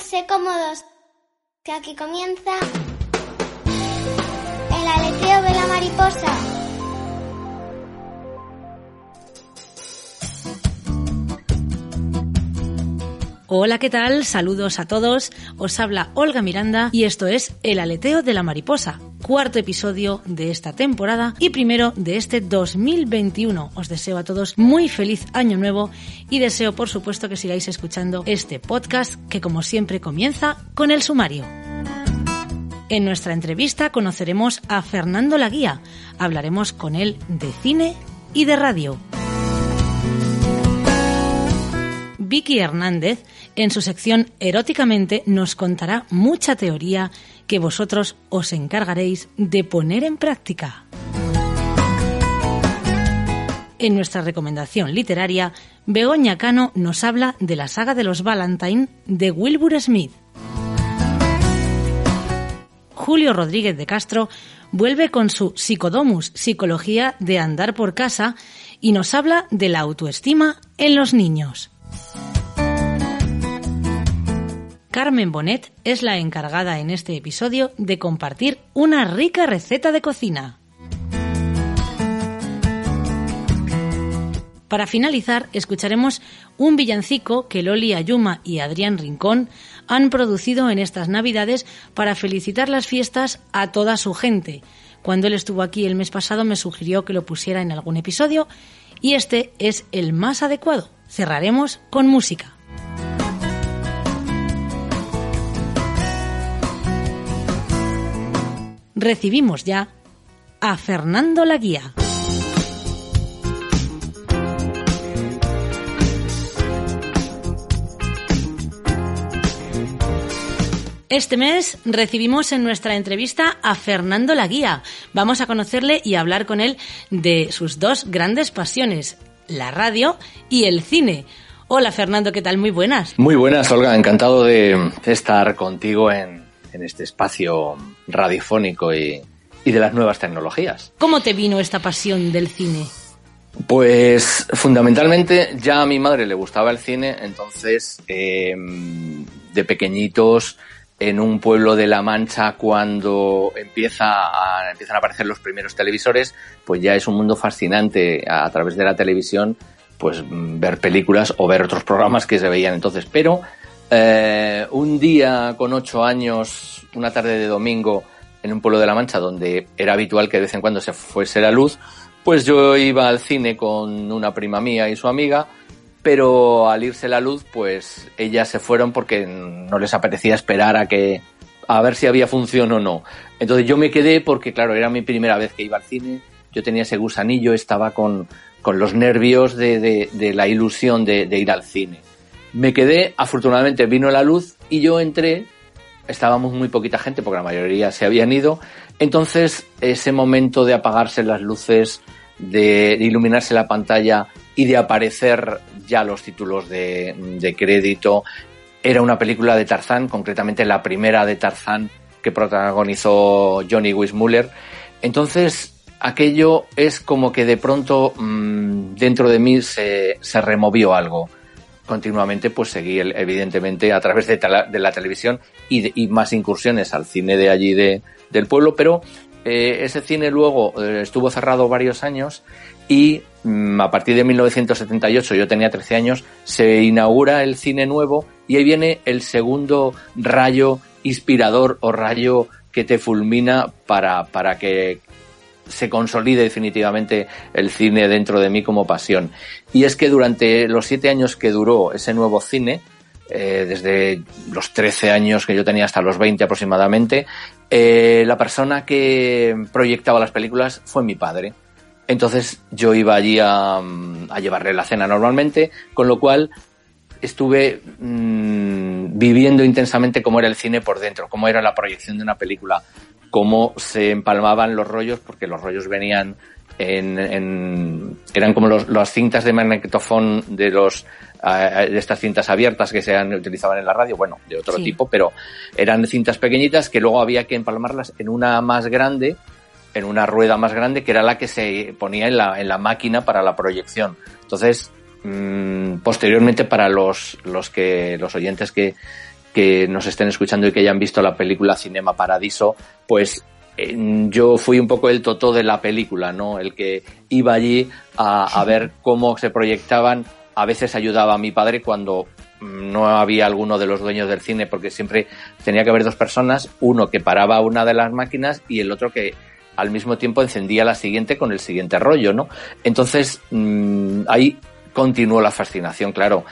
Pónganse cómodos, que aquí comienza el aleteo de la mariposa. Hola, ¿qué tal? Saludos a todos. Os habla Olga Miranda y esto es El aleteo de la mariposa, cuarto episodio de esta temporada y primero de este 2021. Os deseo a todos muy feliz año nuevo y deseo por supuesto que sigáis escuchando este podcast que como siempre comienza con el sumario. En nuestra entrevista conoceremos a Fernando Laguía. Hablaremos con él de cine y de radio. Vicky Hernández, en su sección Eróticamente, nos contará mucha teoría que vosotros os encargaréis de poner en práctica. En nuestra recomendación literaria, Begoña Cano nos habla de la saga de los Valentine de Wilbur Smith. Julio Rodríguez de Castro vuelve con su Psicodomus, Psicología de Andar por Casa, y nos habla de la autoestima en los niños. Carmen Bonet es la encargada en este episodio de compartir una rica receta de cocina. Para finalizar, escucharemos un villancico que Loli Ayuma y Adrián Rincón han producido en estas Navidades para felicitar las fiestas a toda su gente. Cuando él estuvo aquí el mes pasado me sugirió que lo pusiera en algún episodio y este es el más adecuado. Cerraremos con música. Recibimos ya a Fernando Laguía. Este mes recibimos en nuestra entrevista a Fernando Laguía. Vamos a conocerle y hablar con él de sus dos grandes pasiones, la radio y el cine. Hola Fernando, ¿qué tal? Muy buenas. Muy buenas, Olga. Encantado de estar contigo en, en este espacio radiofónico y, de las nuevas tecnologías. ¿Cómo te vino esta pasión del cine? Pues fundamentalmente ya a mi madre le gustaba el cine, entonces em, de pequeñitos en un pueblo de La Mancha cuando empieza a, empiezan a aparecer los primeros televisores, pues ya es un mundo fascinante a, a través de la televisión, pues ver películas o ver otros programas que se veían entonces. Pero eh, un día con ocho años, una tarde de domingo, en un pueblo de La Mancha donde era habitual que de vez en cuando se fuese la luz, pues yo iba al cine con una prima mía y su amiga, pero al irse la luz, pues ellas se fueron porque no les apetecía esperar a que a ver si había función o no. Entonces yo me quedé porque, claro, era mi primera vez que iba al cine, yo tenía ese gusanillo, estaba con, con los nervios de, de, de la ilusión de, de ir al cine. Me quedé, afortunadamente vino la luz y yo entré, estábamos muy poquita gente porque la mayoría se habían ido, entonces ese momento de apagarse las luces, de, iluminarse la pantalla y de aparecer ya los títulos de, crédito, era una película de Tarzán, concretamente la primera de Tarzán que protagonizó Johnny Weissmuller. Entonces, aquello es como que de pronto mmm, dentro de mí se, se removió algo continuamente pues seguí evidentemente a través de, la televisión y, de, más incursiones al cine de allí de, del pueblo, pero eh, ese cine luego eh, estuvo cerrado varios años y mm, a partir de 1978, yo tenía 13 años, se inaugura el cine nuevo y ahí viene el segundo rayo inspirador o rayo que te fulmina para, para que se consolide definitivamente el cine dentro de mí como pasión. Y es que durante los siete años que duró ese nuevo cine, eh, desde los 13 años que yo tenía hasta los 20 aproximadamente, eh, la persona que proyectaba las películas fue mi padre. Entonces yo iba allí a, a llevarle la cena normalmente, con lo cual estuve mmm, viviendo intensamente cómo era el cine por dentro, cómo era la proyección de una película, cómo se empalmaban los rollos, porque los rollos venían en, en eran como los, las cintas de magnetofón de los uh, de estas cintas abiertas que se han, utilizaban en la radio, bueno, de otro sí. tipo, pero eran cintas pequeñitas que luego había que empalmarlas en una más grande, en una rueda más grande, que era la que se ponía en la, en la máquina para la proyección. Entonces, mmm, posteriormente para los, los que, los oyentes que, que nos estén escuchando y que hayan visto la película Cinema Paradiso, pues yo fui un poco el totó de la película, ¿no? El que iba allí a, ver cómo se proyectaban. A veces ayudaba a mi padre cuando no había alguno de los dueños del cine, porque siempre tenía que haber dos personas, uno que paraba una de las máquinas y el otro que al mismo tiempo encendía la siguiente con el siguiente rollo, ¿no? Entonces, mm, ahí continuó la fascinación, claro.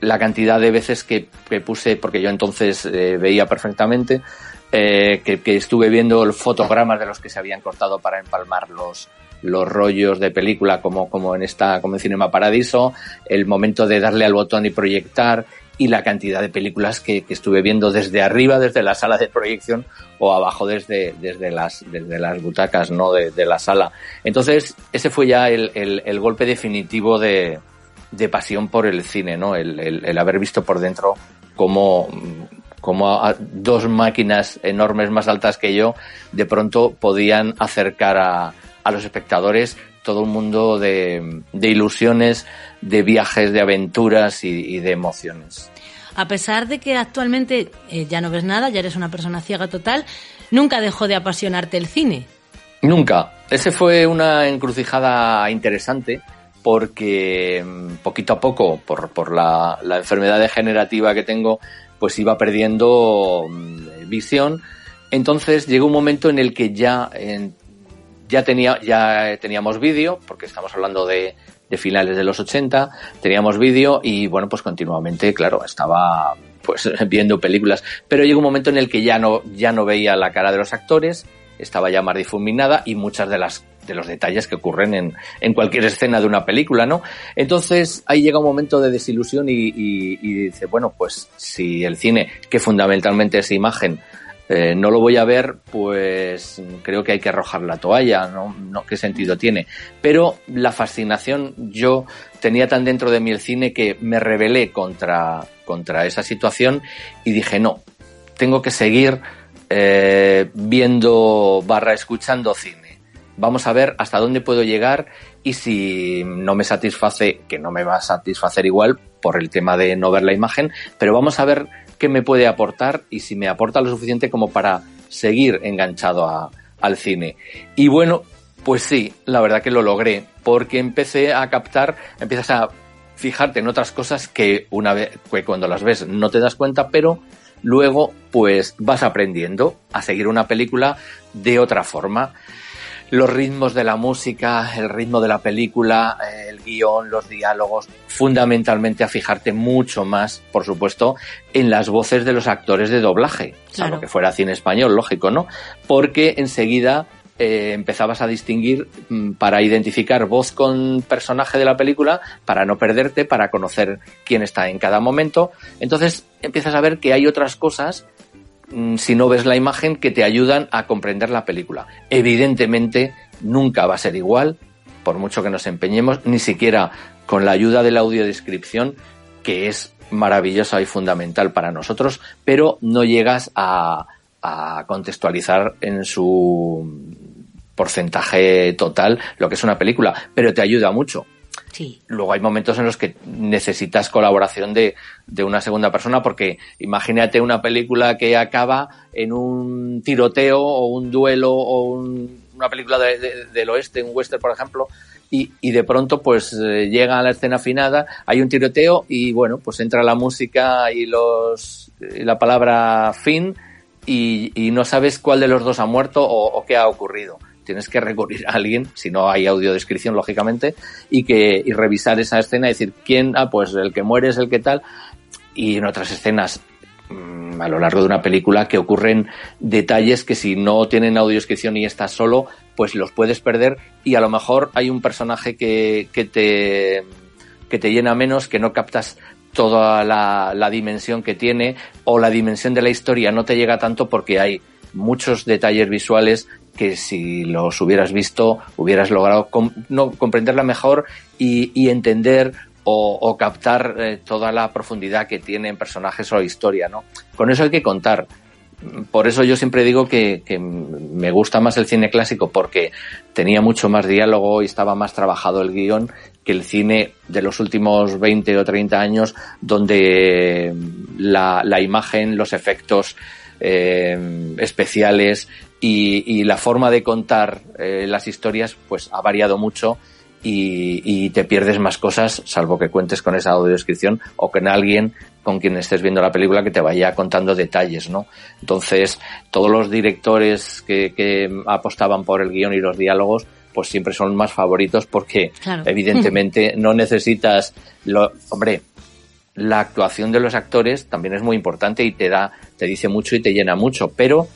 La cantidad de veces que, puse, porque yo entonces eh, veía perfectamente, eh, que, estuve viendo fotogramas de los que se habían cortado para empalmar los, los rollos de película como, como en esta, como en Cinema Paradiso, el momento de darle al botón y proyectar y la cantidad de películas que, estuve viendo desde arriba, desde la sala de proyección o abajo desde, desde, las, desde las butacas ¿no? de, la sala. Entonces, ese fue ya el, el, golpe definitivo de, de, pasión por el cine, ¿no? El, el, haber visto por dentro cómo, como dos máquinas enormes más altas que yo de pronto podían acercar a, a los espectadores todo un mundo de, de ilusiones, de viajes, de aventuras y, de emociones. A pesar de que actualmente eh, ya no ves nada, ya eres una persona ciega total, nunca dejó de apasionarte el cine. Nunca. Ese fue una encrucijada interesante porque mm, poquito a poco, por, por la, enfermedad degenerativa que tengo, pues iba perdiendo mm, visión. Entonces llegó un momento en el que ya, ya, tenía, ya teníamos vídeo, porque estamos hablando de, de finales de los 80, teníamos vídeo y bueno, pues continuamente, claro, estaba pues viendo películas, pero llegó un momento en el que ya no, ya no veía la cara de los actores, estaba ya más difuminada y muchas de las de los detalles que ocurren en, en cualquier escena de una película, ¿no? Entonces ahí llega un momento de desilusión y, dice, bueno, pues si el cine, que fundamentalmente es imagen, eh, no lo voy a ver, pues creo que hay que arrojar la toalla, ¿no? ¿no? ¿Qué sentido tiene? Pero la fascinación, yo tenía tan dentro de mí el cine que me rebelé contra, contra esa situación y dije, no, tengo que seguir eh, viendo barra escuchando cine vamos a ver hasta dónde puedo llegar y si no me satisface, que no me va a satisfacer igual por el tema de no ver la imagen, pero vamos a ver qué me puede aportar y si me aporta lo suficiente como para seguir enganchado al cine. Y bueno, pues sí, la verdad que lo logré, porque empecé a captar, empiezas a fijarte en otras cosas que una vez, que cuando las ves no te das cuenta, pero luego pues vas aprendiendo a seguir una película de otra forma los ritmos de la música, el ritmo de la película, el guion, los diálogos, fundamentalmente a fijarte mucho más, por supuesto, en las voces de los actores de doblaje, claro. que fuera cine español, lógico, ¿no? Porque enseguida eh, empezabas a distinguir mm, para identificar voz con personaje de la película, para no perderte, para conocer quién está en cada momento. Entonces empiezas a ver que hay otras cosas si no ves la imagen que te ayudan a comprender la película. Evidentemente nunca va a ser igual, por mucho que nos empeñemos, ni siquiera con la ayuda de la audiodescripción, que es maravillosa y fundamental para nosotros, pero no llegas a, a contextualizar en su porcentaje total lo que es una película, pero te ayuda mucho. Luego hay momentos en los que necesitas colaboración de, de, una segunda persona porque imagínate una película que acaba en un tiroteo o un duelo o una película del oeste, un western por ejemplo, y, y de pronto pues eh, llega a la escena finada, hay un tiroteo y bueno, pues entra la música y los y la palabra fin y, no sabes cuál de los dos ha muerto o qué ha ocurrido tienes que recurrir a alguien, si no hay audiodescripción, lógicamente, y que y revisar esa escena y decir quién, ah, pues el que muere es el que tal. Y en otras escenas mm, a lo largo de una película que ocurren detalles que si no tienen audiodescripción y estás solo, pues los puedes perder y a lo mejor hay un personaje que, que te que te llena menos, que no captas toda la, la dimensión que tiene o la dimensión de la historia no te llega tanto porque hay muchos detalles visuales que si los hubieras visto hubieras logrado no, comprenderla mejor y, entender o, captar eh, toda la profundidad que tienen personajes o historia, ¿no? Con eso hay que contar. por eso yo siempre digo que, me gusta más el cine clásico porque tenía mucho más diálogo y estaba más trabajado el guion que el cine de los últimos 20 o 30 años donde la, imagen, los efectos eh, especiales y, la forma de contar eh, las historias pues ha variado mucho y, te pierdes más cosas, salvo que cuentes con esa audiodescripción o con alguien con quien estés viendo la película que te vaya contando detalles, ¿no? Entonces, todos los directores que, apostaban por el guion y los diálogos, pues siempre son más favoritos porque evidentemente no necesitas lo, hombre, la actuación de los actores también es muy importante y te da, te dice mucho y te llena mucho, pero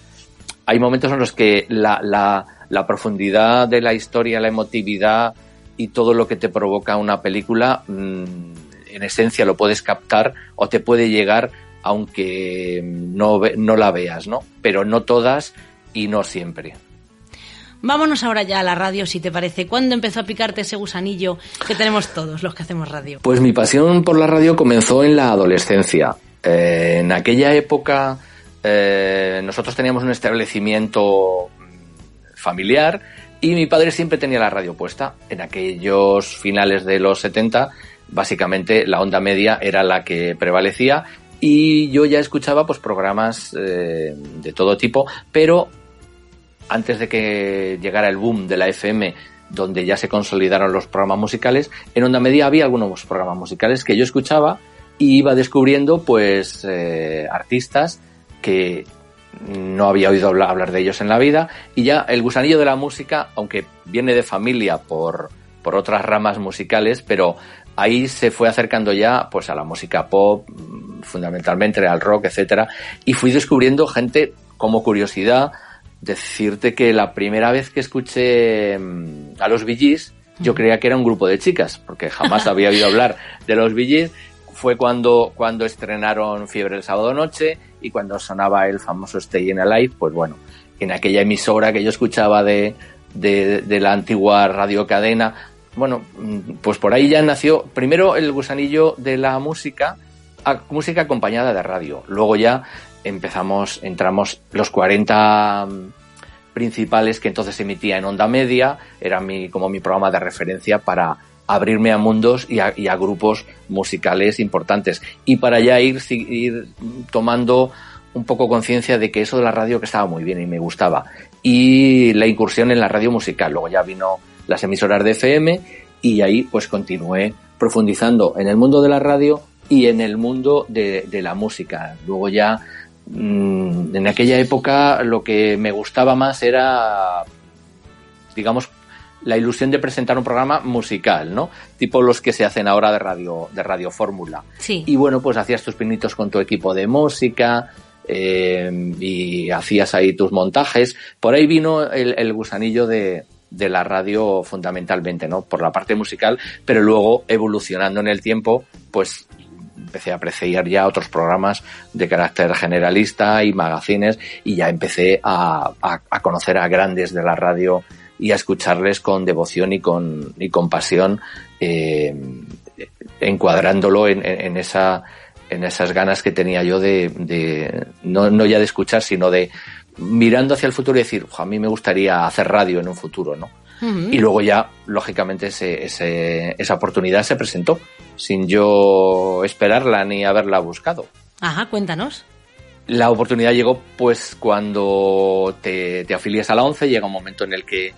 hay momentos en los que la, la, la profundidad de la historia, la emotividad, y todo lo que te provoca una película, mm, en esencia lo puedes captar o te puede llegar aunque no, no la veas, ¿no? Pero no todas y no siempre. Vámonos ahora ya a la radio, si te parece. ¿Cuándo empezó a picarte ese gusanillo que tenemos todos los que hacemos radio? Pues mi pasión por la radio comenzó en la adolescencia. Eh, en aquella época eh, nosotros teníamos un establecimiento familiar y mi padre siempre tenía la radio puesta. En aquellos finales de los 70, básicamente la onda media era la que prevalecía y yo ya escuchaba pues programas eh, de todo tipo, pero antes de que llegara el boom de la FM, donde ya se consolidaron los programas musicales, en onda media había algunos programas musicales que yo escuchaba y iba descubriendo pues eh, artistas que no había oído hablar de ellos en la vida y ya el gusanillo de la música, aunque viene de familia por, por otras ramas musicales, pero ahí se fue acercando ya pues a la música pop, fundamentalmente al rock, etcétera, y fui descubriendo gente como curiosidad. Decirte que la primera vez que escuché mm, a los Billys yo creía que era un grupo de chicas, porque jamás había oído hablar de los Billys fue cuando, cuando estrenaron Fiebre el sábado noche y cuando sonaba el famoso Stay in Alive, pues bueno, en aquella emisora que yo escuchaba de, de, la antigua radiocadena, bueno, pues por ahí ya nació primero el gusanillo de la música, música acompañada de radio. Luego ya empezamos, entramos los 40 principales que entonces emitía en onda media, era mi, como mi programa de referencia para abrirme a mundos y a, grupos musicales importantes. Y para ya ir, ir tomando un poco conciencia de que eso de la radio que estaba muy bien y me gustaba. Y la incursión en la radio musical. Luego ya vino las emisoras de FM y ahí pues continué profundizando en el mundo de la radio y en el mundo de, la música. Luego ya mm, en aquella época lo que me gustaba más era digamos la ilusión de presentar un programa musical, ¿no? Tipo los que se hacen ahora de radio, de radio fórmula. Sí. Y bueno, pues hacías tus pinitos con tu equipo de música, eh, y hacías ahí tus montajes. Por ahí vino el, gusanillo de, de, la radio fundamentalmente, ¿no? Por la parte musical, pero luego evolucionando en el tiempo, pues empecé a apreciar ya otros programas de carácter generalista y magazines y ya empecé a, a conocer a grandes de la radio y a escucharles con devoción y con, y con pasión, eh, encuadrándolo en, en, esa, en esas ganas que tenía yo de, de no, no, ya de escuchar, sino de mirando hacia el futuro y decir, a mí me gustaría hacer radio en un futuro, ¿no? Y luego ya, lógicamente, ese, ese, esa oportunidad se presentó, sin yo esperarla ni haberla buscado. Ajá, cuéntanos. La oportunidad llegó pues cuando te, te afilias a la ONCE, llega un momento en el que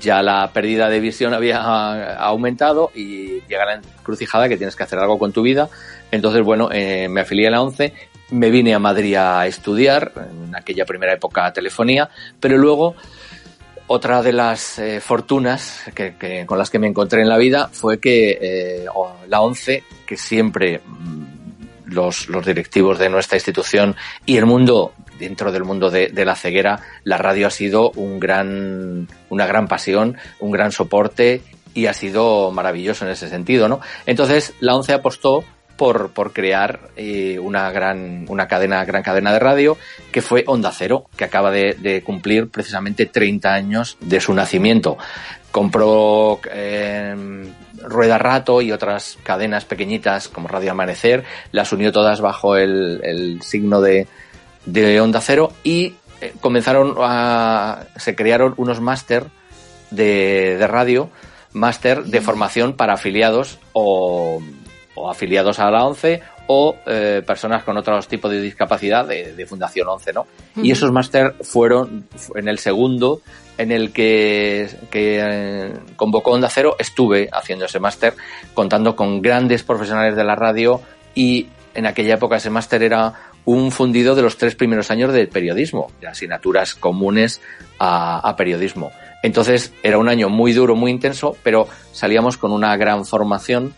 ya la pérdida de visión había aumentado y llega la encrucijada que tienes que hacer algo con tu vida. Entonces, bueno, eh, me afilié a la 11, me vine a Madrid a estudiar, en aquella primera época telefonía, pero luego otra de las eh, fortunas que, con las que me encontré en la vida fue que eh, la 11, que siempre mm, los, los directivos de nuestra institución y el mundo dentro del mundo de, la ceguera, la radio ha sido un gran, una gran pasión, un gran soporte y ha sido maravilloso en ese sentido, ¿no? Entonces, la ONCE apostó por, por crear eh, una gran, una cadena, gran cadena de radio que fue Onda Cero, que acaba de, cumplir precisamente 30 años de su nacimiento. Compró eh, Rueda Rato y otras cadenas pequeñitas como Radio Amanecer, las unió todas bajo el signo de, de Onda Cero y eh, comenzaron a, se crearon unos máster de, de radio, máster de formación para afiliados o, o afiliados a la ONCE o eh, personas con otros tipos de discapacidad de, de Fundación 11, ¿no? Y esos máster fueron en el segundo en el que, que eh, convocó Onda Cero, estuve haciendo ese máster contando con grandes profesionales de la radio y en aquella época ese máster era un fundido de los tres primeros años del periodismo, de asignaturas comunes a, a periodismo. Entonces era un año muy duro, muy intenso, pero salíamos con una gran formación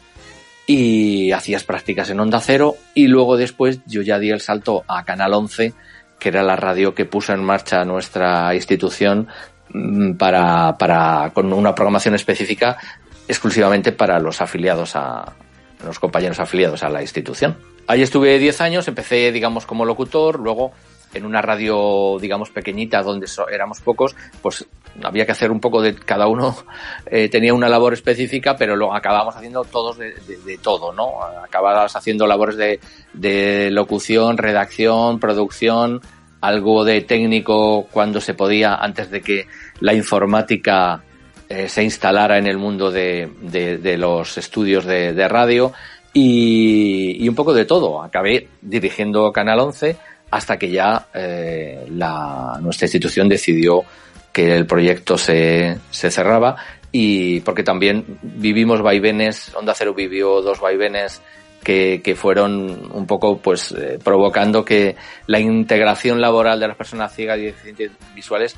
y hacías prácticas en Onda Cero y luego después yo ya di el salto a Canal 11, que era la radio que puso en marcha nuestra institución mm, para, para con una programación específica exclusivamente para los afiliados a los compañeros afiliados a la institución. Ahí estuve 10 años, empecé digamos como locutor, luego en una radio, digamos, pequeñita donde so éramos pocos, pues había que hacer un poco de cada uno eh, tenía una labor específica, pero lo acabábamos haciendo todos de, todo, ¿no? Acababas haciendo labores de, de, locución, redacción, producción, algo de técnico cuando se podía, antes de que la informática eh, se instalara en el mundo de los estudios de, radio y, y, un poco de todo. Acabé dirigiendo Canal 11 hasta que ya eh, la, nuestra institución decidió que el proyecto se, se cerraba y porque también vivimos vaivenes, Onda Cero vivió dos vaivenes que, fueron un poco pues eh, provocando que la integración laboral de las personas ciegas y deficientes visuales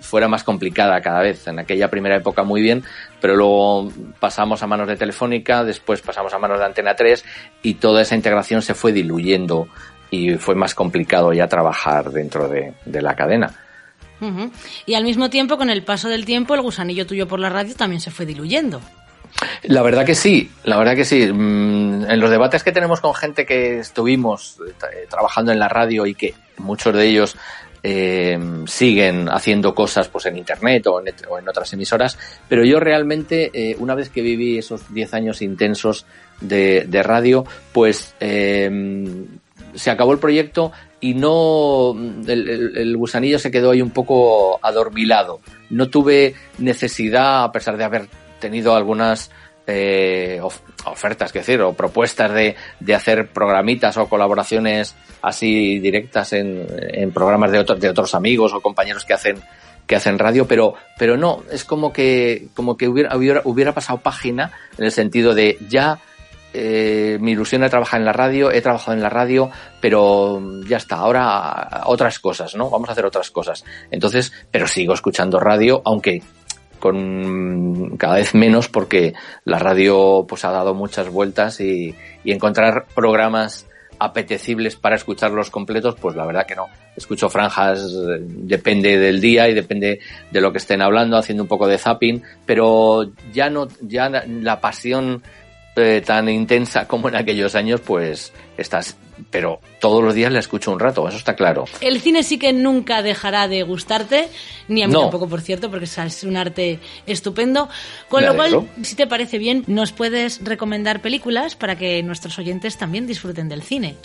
fuera más complicada cada vez. En aquella primera época muy bien, pero luego pasamos a manos de Telefónica, después pasamos a manos de Antena 3 y toda esa integración se fue diluyendo y fue más complicado ya trabajar dentro de, la cadena. Y al mismo tiempo, con el paso del tiempo, el gusanillo tuyo por la radio también se fue diluyendo. La verdad que sí, la verdad que sí. En los debates que tenemos con gente que estuvimos eh, trabajando en la radio y que muchos de ellos eh, siguen haciendo cosas pues en internet o en, o en otras emisoras, pero yo realmente, eh, una vez que viví esos 10 años intensos de, radio, pues eh, se acabó el proyecto y no el, el, el, gusanillo se quedó ahí un poco adormilado. No tuve necesidad, a pesar de haber tenido algunas eh, of, ofertas, que decir, o propuestas de, de, hacer programitas o colaboraciones así directas en, en programas de, otro, de otros amigos o compañeros que hacen que hacen radio, pero, pero no, es como que, como que hubiera, hubiera, hubiera pasado página en el sentido de ya eh, mi ilusión era trabajar en la radio, he trabajado en la radio, pero ya está, ahora otras cosas, ¿no? Vamos a hacer otras cosas. Entonces, pero sigo escuchando radio, aunque con cada vez menos porque la radio pues ha dado muchas vueltas y, y encontrar programas apetecibles para escucharlos completos, pues la verdad que no. Escucho franjas, depende del día y depende de lo que estén hablando, haciendo un poco de zapping, pero ya no, ya la pasión eh, tan intensa como en aquellos años, pues estás, pero todos los días la escucho un rato, eso está claro. El cine sí que nunca dejará de gustarte, ni a mí no. tampoco, por cierto, porque es un arte estupendo. Con Me lo alegro. cual, si te parece bien, nos puedes recomendar películas para que nuestros oyentes también disfruten del cine.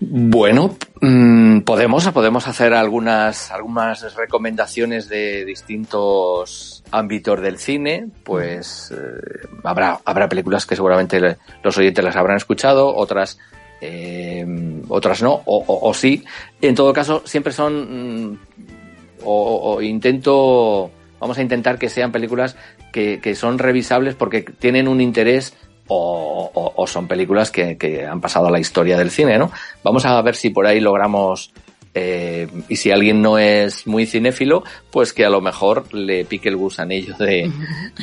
Bueno, mmm, podemos, podemos hacer algunas, algunas recomendaciones de distintos ámbitos del cine, pues eh, habrá, habrá películas que seguramente los oyentes las habrán escuchado, otras eh, otras no, o, sí. En todo caso, siempre son, mm, o, intento, vamos a intentar que sean películas que, que son revisables porque tienen un interés o, son películas que, que, han pasado a la historia del cine, ¿no? Vamos a ver si por ahí logramos eh, y si alguien no es muy cinéfilo, pues que a lo mejor le pique el gusanillo de,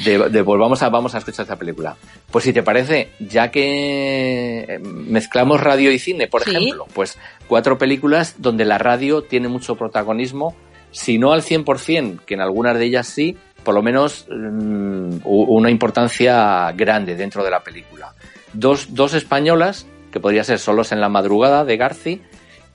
de, de volvamos a, vamos a escuchar esta película. Pues si te parece, ya que mezclamos radio y cine, por ¿Sí? ejemplo, pues cuatro películas donde la radio tiene mucho protagonismo, si no al 100%, que en algunas de ellas sí, por lo menos um, una importancia grande dentro de la película. Dos, dos españolas, que podría ser Solos en la madrugada, de Garci,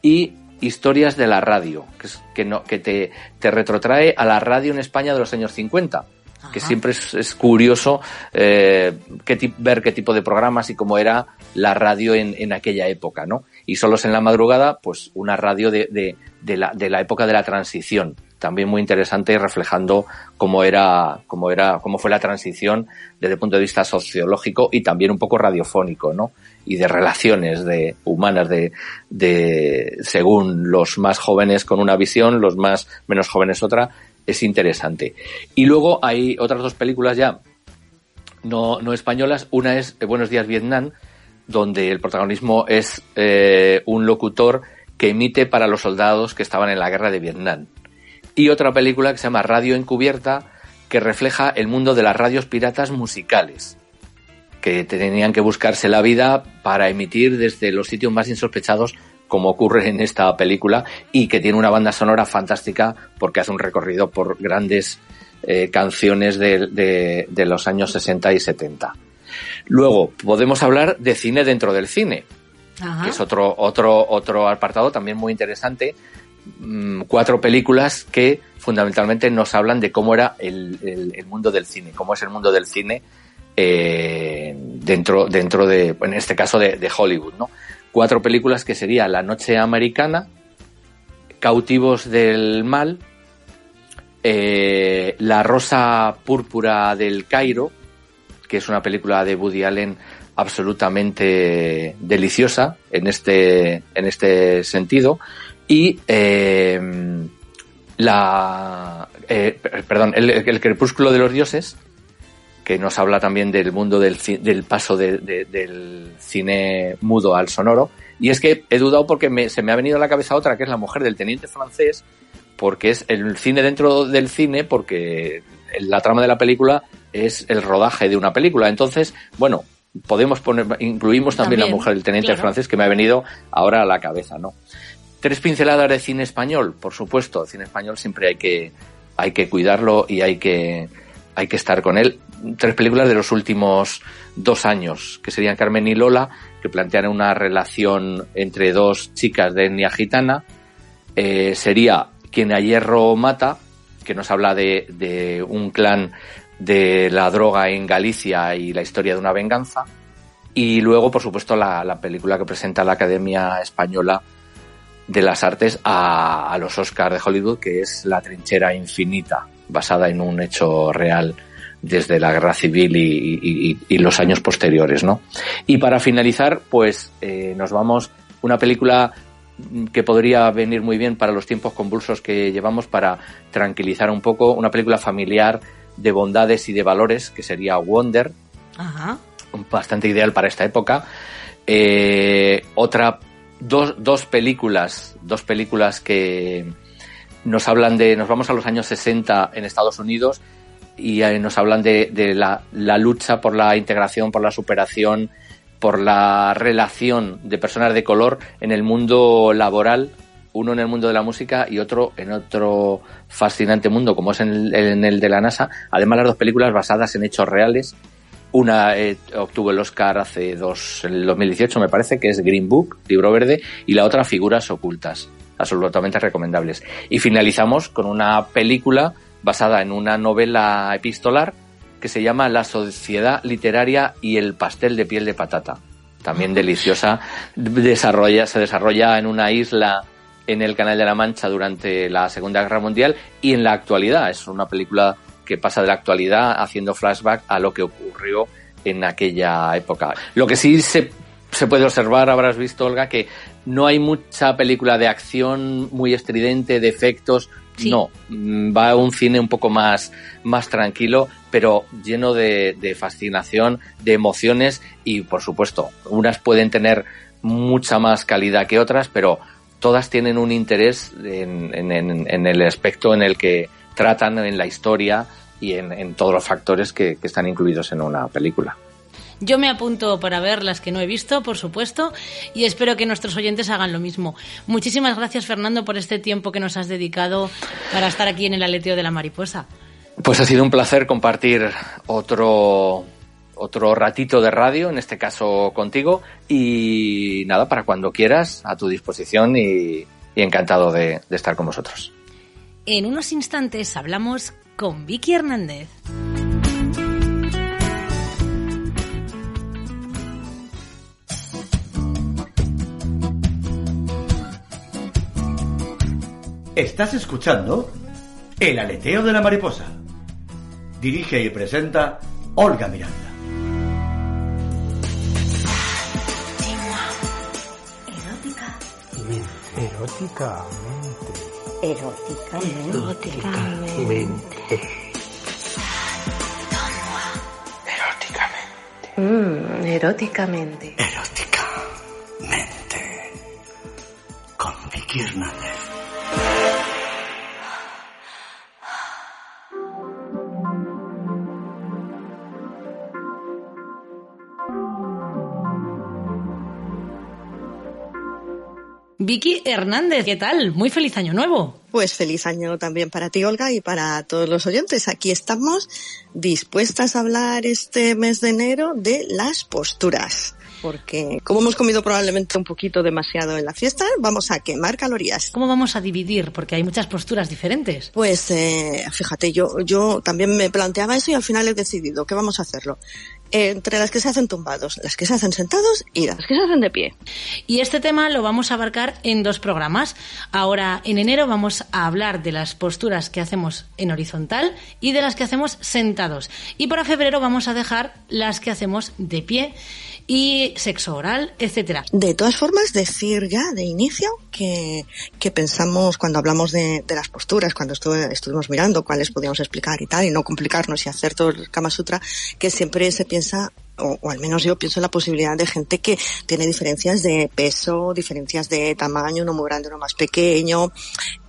y historias de la radio, que, es, que, no, que te, te, retrotrae a la radio en España de los años 50. Ajá. Que siempre es, es curioso eh, qué ver qué tipo de programas y cómo era la radio en, en, aquella época, ¿no? y Solos en la madrugada, pues una radio de, de, de, la, de la época de la transición, también muy interesante reflejando cómo era, cómo era, cómo fue la transición desde el punto de vista sociológico y también un poco radiofónico, ¿no? Y de relaciones de, humanas de, de, según los más jóvenes con una visión, los más menos jóvenes otra, es interesante. Y luego hay otras dos películas ya no, no españolas. Una es Buenos días Vietnam, donde el protagonismo es eh, un locutor que emite para los soldados que estaban en la guerra de Vietnam. Y otra película que se llama Radio Encubierta, que refleja el mundo de las radios piratas musicales, que tenían que buscarse la vida para emitir desde los sitios más insospechados como ocurre en esta película y que tiene una banda sonora fantástica porque hace un recorrido por grandes eh, canciones de, de, de, los años 60 y 70. Luego, podemos hablar de cine dentro del cine, Ajá. que es otro, otro, otro apartado también muy interesante. Mm, cuatro películas que fundamentalmente nos hablan de cómo era el, el, el mundo del cine, cómo es el mundo del cine eh, dentro, dentro de, en este caso, de, Hollywood. Cuatro películas que sería La Noche Americana, Cautivos del Mal, eh, La Rosa Púrpura del Cairo, que es una película de Woody Allen absolutamente deliciosa en este, en este sentido, y eh, la, perdón, el, Crepúsculo de los Dioses, que nos habla también del mundo del, del paso de, de, del cine mudo al sonoro. Y es que he dudado porque me, se me ha venido a la cabeza otra, que es La mujer del teniente francés, porque es el cine dentro del cine, porque la trama de la película es el rodaje de una película. Entonces, bueno, podemos poner, incluimos también, también La mujer del teniente claro. francés, que me ha venido ahora a la cabeza, ¿no? Tres pinceladas de cine español, por supuesto, el cine español siempre hay que, hay que cuidarlo y hay que, hay que estar con él. Tres películas de los últimos dos años, que serían Carmen y Lola, que plantean una relación entre dos chicas de etnia gitana. Eh, sería Quien a hierro mata, que nos habla de, un clan de la droga en Galicia y la historia de una venganza. Y luego, por supuesto, la, la película que presenta la Academia Española de las Artes a, a los Oscars de Hollywood, que es La Trinchera Infinita, basada en un hecho real desde la guerra civil y, y, y los años posteriores, ¿no? Y para finalizar, pues eh, nos vamos una película que podría venir muy bien para los tiempos convulsos que llevamos para tranquilizar un poco, una película familiar de bondades y de valores que sería Wonder, Ajá. bastante ideal para esta época. Eh, otra dos, dos películas, dos películas que nos hablan de, nos vamos a los años 60 en Estados Unidos y eh, nos hablan de, la, lucha por la integración, por la superación, por la relación de personas de color en el mundo laboral, uno en el mundo de la música y otro en otro fascinante mundo como es el, en el de la NASA. Además las dos películas basadas en hechos reales. Una eh, obtuvo el Oscar hace dos, en el 2018 me parece, que es Green Book, libro verde, y la otra Figuras ocultas, absolutamente recomendables. Y finalizamos con una película basada en una novela epistolar que se llama La sociedad literaria y el pastel de piel de patata. También deliciosa. Desarrolla, se desarrolla en una isla en el Canal de la Mancha durante la Segunda Guerra Mundial y en la actualidad. Es una película que pasa de la actualidad haciendo flashback a lo que ocurrió en aquella época. Lo que sí se, se puede observar, habrás visto, Olga, que no hay mucha película de acción muy estridente, de efectos, Sí. No, va a un cine un poco más, más tranquilo, pero lleno de, de, fascinación, de emociones y, por supuesto, unas pueden tener mucha más calidad que otras, pero todas tienen un interés en, en, en el aspecto en el que tratan en la historia y en, en todos los factores que, que están incluidos en una película. Yo me apunto para ver las que no he visto, por supuesto, y espero que nuestros oyentes hagan lo mismo. Muchísimas gracias, Fernando, por este tiempo que nos has dedicado para estar aquí en el aleteo de la mariposa. Pues ha sido un placer compartir otro otro ratito de radio, en este caso contigo, y nada, para cuando quieras, a tu disposición y, y encantado de, de estar con vosotros. En unos instantes hablamos con Vicky Hernández. Estás escuchando El aleteo de la mariposa. Dirige y presenta Olga Miranda. Eróticamente. Eróticamente. Eróticamente. Eróticamente. Mm, eróticamente. Eróticamente. Con Vicky Hernández. Vicky Hernández, ¿qué tal? Muy feliz año nuevo. Pues feliz año también para ti, Olga, y para todos los oyentes. Aquí estamos dispuestas a hablar este mes de enero de las posturas. Porque como hemos comido probablemente un poquito demasiado en la fiesta, vamos a quemar calorías. ¿Cómo vamos a dividir? Porque hay muchas posturas diferentes. Pues eh, fíjate, yo, yo también me planteaba eso y al final he decidido que vamos a hacerlo entre las que se hacen tumbados, las que se hacen sentados y las que se hacen de pie. Y este tema lo vamos a abarcar en dos programas. Ahora, en enero, vamos a hablar de las posturas que hacemos en horizontal y de las que hacemos sentados. Y para febrero vamos a dejar las que hacemos de pie y sexo oral, etcétera. De todas formas, decir ya de inicio que, que pensamos cuando hablamos de, de las posturas, cuando estuve, estuvimos mirando cuáles podíamos explicar y tal, y no complicarnos y hacer todo el Kama Sutra, que siempre se piensa o, o, al menos yo pienso en la posibilidad de gente que tiene diferencias de peso, diferencias de tamaño, uno muy grande, uno más pequeño,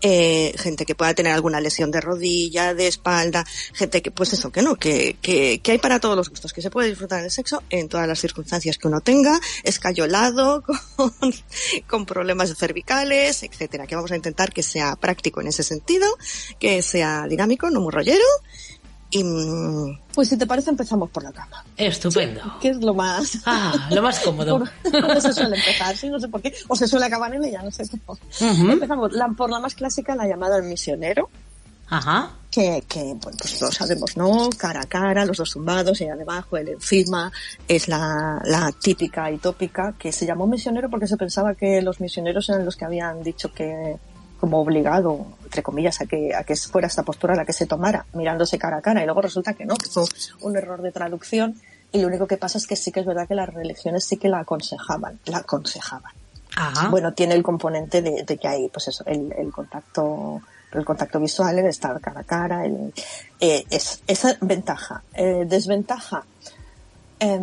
eh, gente que pueda tener alguna lesión de rodilla, de espalda, gente que, pues eso, que no, que, que, que hay para todos los gustos, que se puede disfrutar del sexo en todas las circunstancias que uno tenga, escayolado, con, con problemas cervicales, etcétera, que vamos a intentar que sea práctico en ese sentido, que sea dinámico, no muy rollero, y pues si te parece empezamos por la cama. Estupendo. Sí, que es lo más... Ah, lo más cómodo. por, por se suele empezar, sí, no sé por qué. O se suele acabar en ella, no sé cómo. Uh -huh. Empezamos la, por la más clásica, la llamada el misionero. Ajá. Que, que bueno, pues lo sabemos, ¿no? Cara a cara, los dos tumbados, ella debajo, él encima. Es la, la típica y tópica que se llamó misionero porque se pensaba que los misioneros eran los que habían dicho que como obligado, entre comillas, a que, a que fuera esta postura la que se tomara, mirándose cara a cara, y luego resulta que no, que fue un error de traducción, y lo único que pasa es que sí que es verdad que las religiones sí que la aconsejaban, la aconsejaban. Ajá. Bueno, tiene el componente de, de que hay, pues eso, el, el, contacto, el contacto visual, el estar cara a cara, el, eh, es, esa ventaja. Eh, desventaja, eh,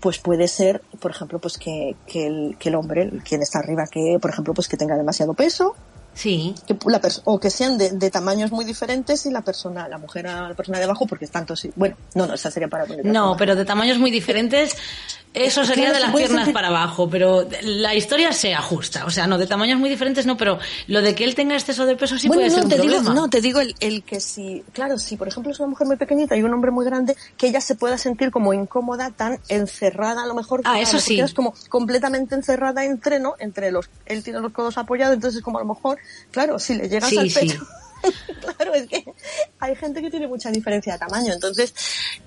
pues puede ser, por ejemplo, pues que, que, el, que el hombre, quien está arriba, que, por ejemplo, pues que tenga demasiado peso, Sí. Que la o que sean de, de, tamaños muy diferentes y la persona, la mujer a la persona de abajo, porque tanto sí. Bueno, no, no, esa sería para No, pero de tamaños muy diferentes, eso sería de las piernas sentir... para abajo, pero la historia se ajusta. O sea, no, de tamaños muy diferentes no, pero lo de que él tenga exceso de peso sí bueno, puede no, ser un te problema. Digo, no, te digo el, el que si, claro, si por ejemplo es una mujer muy pequeñita y un hombre muy grande, que ella se pueda sentir como incómoda, tan encerrada a lo mejor. Ah, eso sí. Es como completamente encerrada entre, ¿no? Entre los, él tiene los codos apoyados, entonces como a lo mejor, claro, si le llegas sí, al pecho. Sí. claro, es que hay gente que tiene mucha diferencia de tamaño, entonces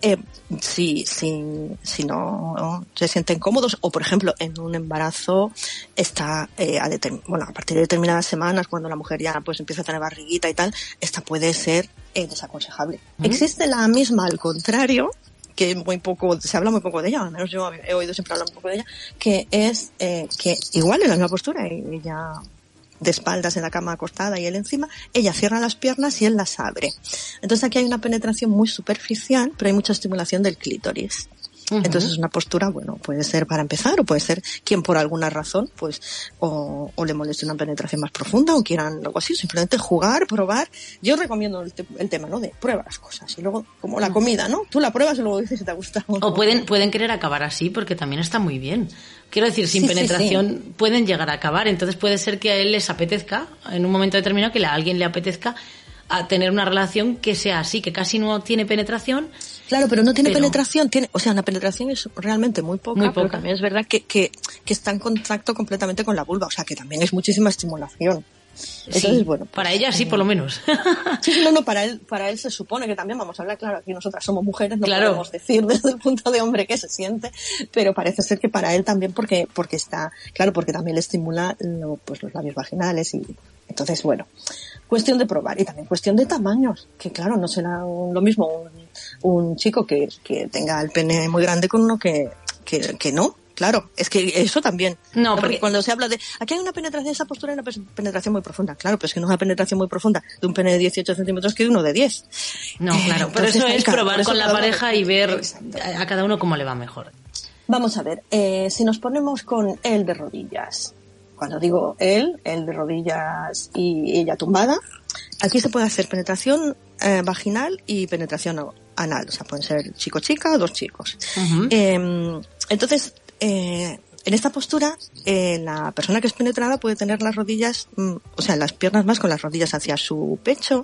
eh, si, si, si no, no, se sienten cómodos o por ejemplo en un embarazo está eh, a, bueno, a partir de determinadas semanas cuando la mujer ya pues empieza a tener barriguita y tal, esta puede ser eh, desaconsejable. ¿Mm? Existe la misma al contrario, que muy poco, se habla muy poco de ella, al menos yo he oído siempre hablar un poco de ella, que es eh, que igual en la misma postura y ella de espaldas en la cama acostada y él encima, ella cierra las piernas y él las abre. Entonces aquí hay una penetración muy superficial, pero hay mucha estimulación del clítoris. Entonces es una postura, bueno, puede ser para empezar o puede ser quien por alguna razón, pues, o, o le moleste una penetración más profunda o quieran algo así, simplemente jugar, probar. Yo recomiendo el, te el tema, ¿no? De prueba las cosas y luego, como la comida, ¿no? Tú la pruebas y luego dices si te gusta. O, o pueden, pueden querer acabar así porque también está muy bien. Quiero decir, sin sí, penetración sí, sí. pueden llegar a acabar. Entonces puede ser que a él les apetezca, en un momento determinado, que a alguien le apetezca a tener una relación que sea así, que casi no tiene penetración. Claro, pero no tiene pero... penetración, tiene, o sea, la penetración es realmente muy poca, muy poca. pero también es verdad que, que, que, está en contacto completamente con la vulva, o sea, que también es muchísima estimulación. Entonces, Sí, bueno. pues, para ella sí, por lo menos. Sí, no, no, para él, para él se supone que también vamos a hablar, claro, aquí nosotras somos mujeres, no Claro. podemos decir desde el punto de hombre que se siente, pero parece ser que para él también porque, porque está, claro, porque también le estimula lo- pues los labios vaginales y entonces, bueno, cuestión de probar y también cuestión de tamaños, que claro, no será un- lo mismo un, un chico que, que tenga el pene muy grande con uno que, que, que no. Claro, es que eso también. No, porque porque- cuando se habla de aquí hay una penetración, esa postura hay una penetración muy profunda. Claro, pero es que no es una penetración muy profunda de un pene de 18 centímetros que de uno de 10. No, claro, pero eso es claro, probar con la pareja y ver Exacto. a cada uno cómo le va mejor. Vamos a ver, eh, si nos ponemos con él de rodillas, cuando digo él, él de rodillas y ella tumbada, aquí se puede hacer penetración eh, vaginal y penetración anal, o sea, pueden ser chico-chica o dos chicos. Eh, entonces, eh, en esta postura, eh, la persona que es penetrada puede tener las rodillas, mm, o sea, las piernas más con las rodillas hacia su pecho,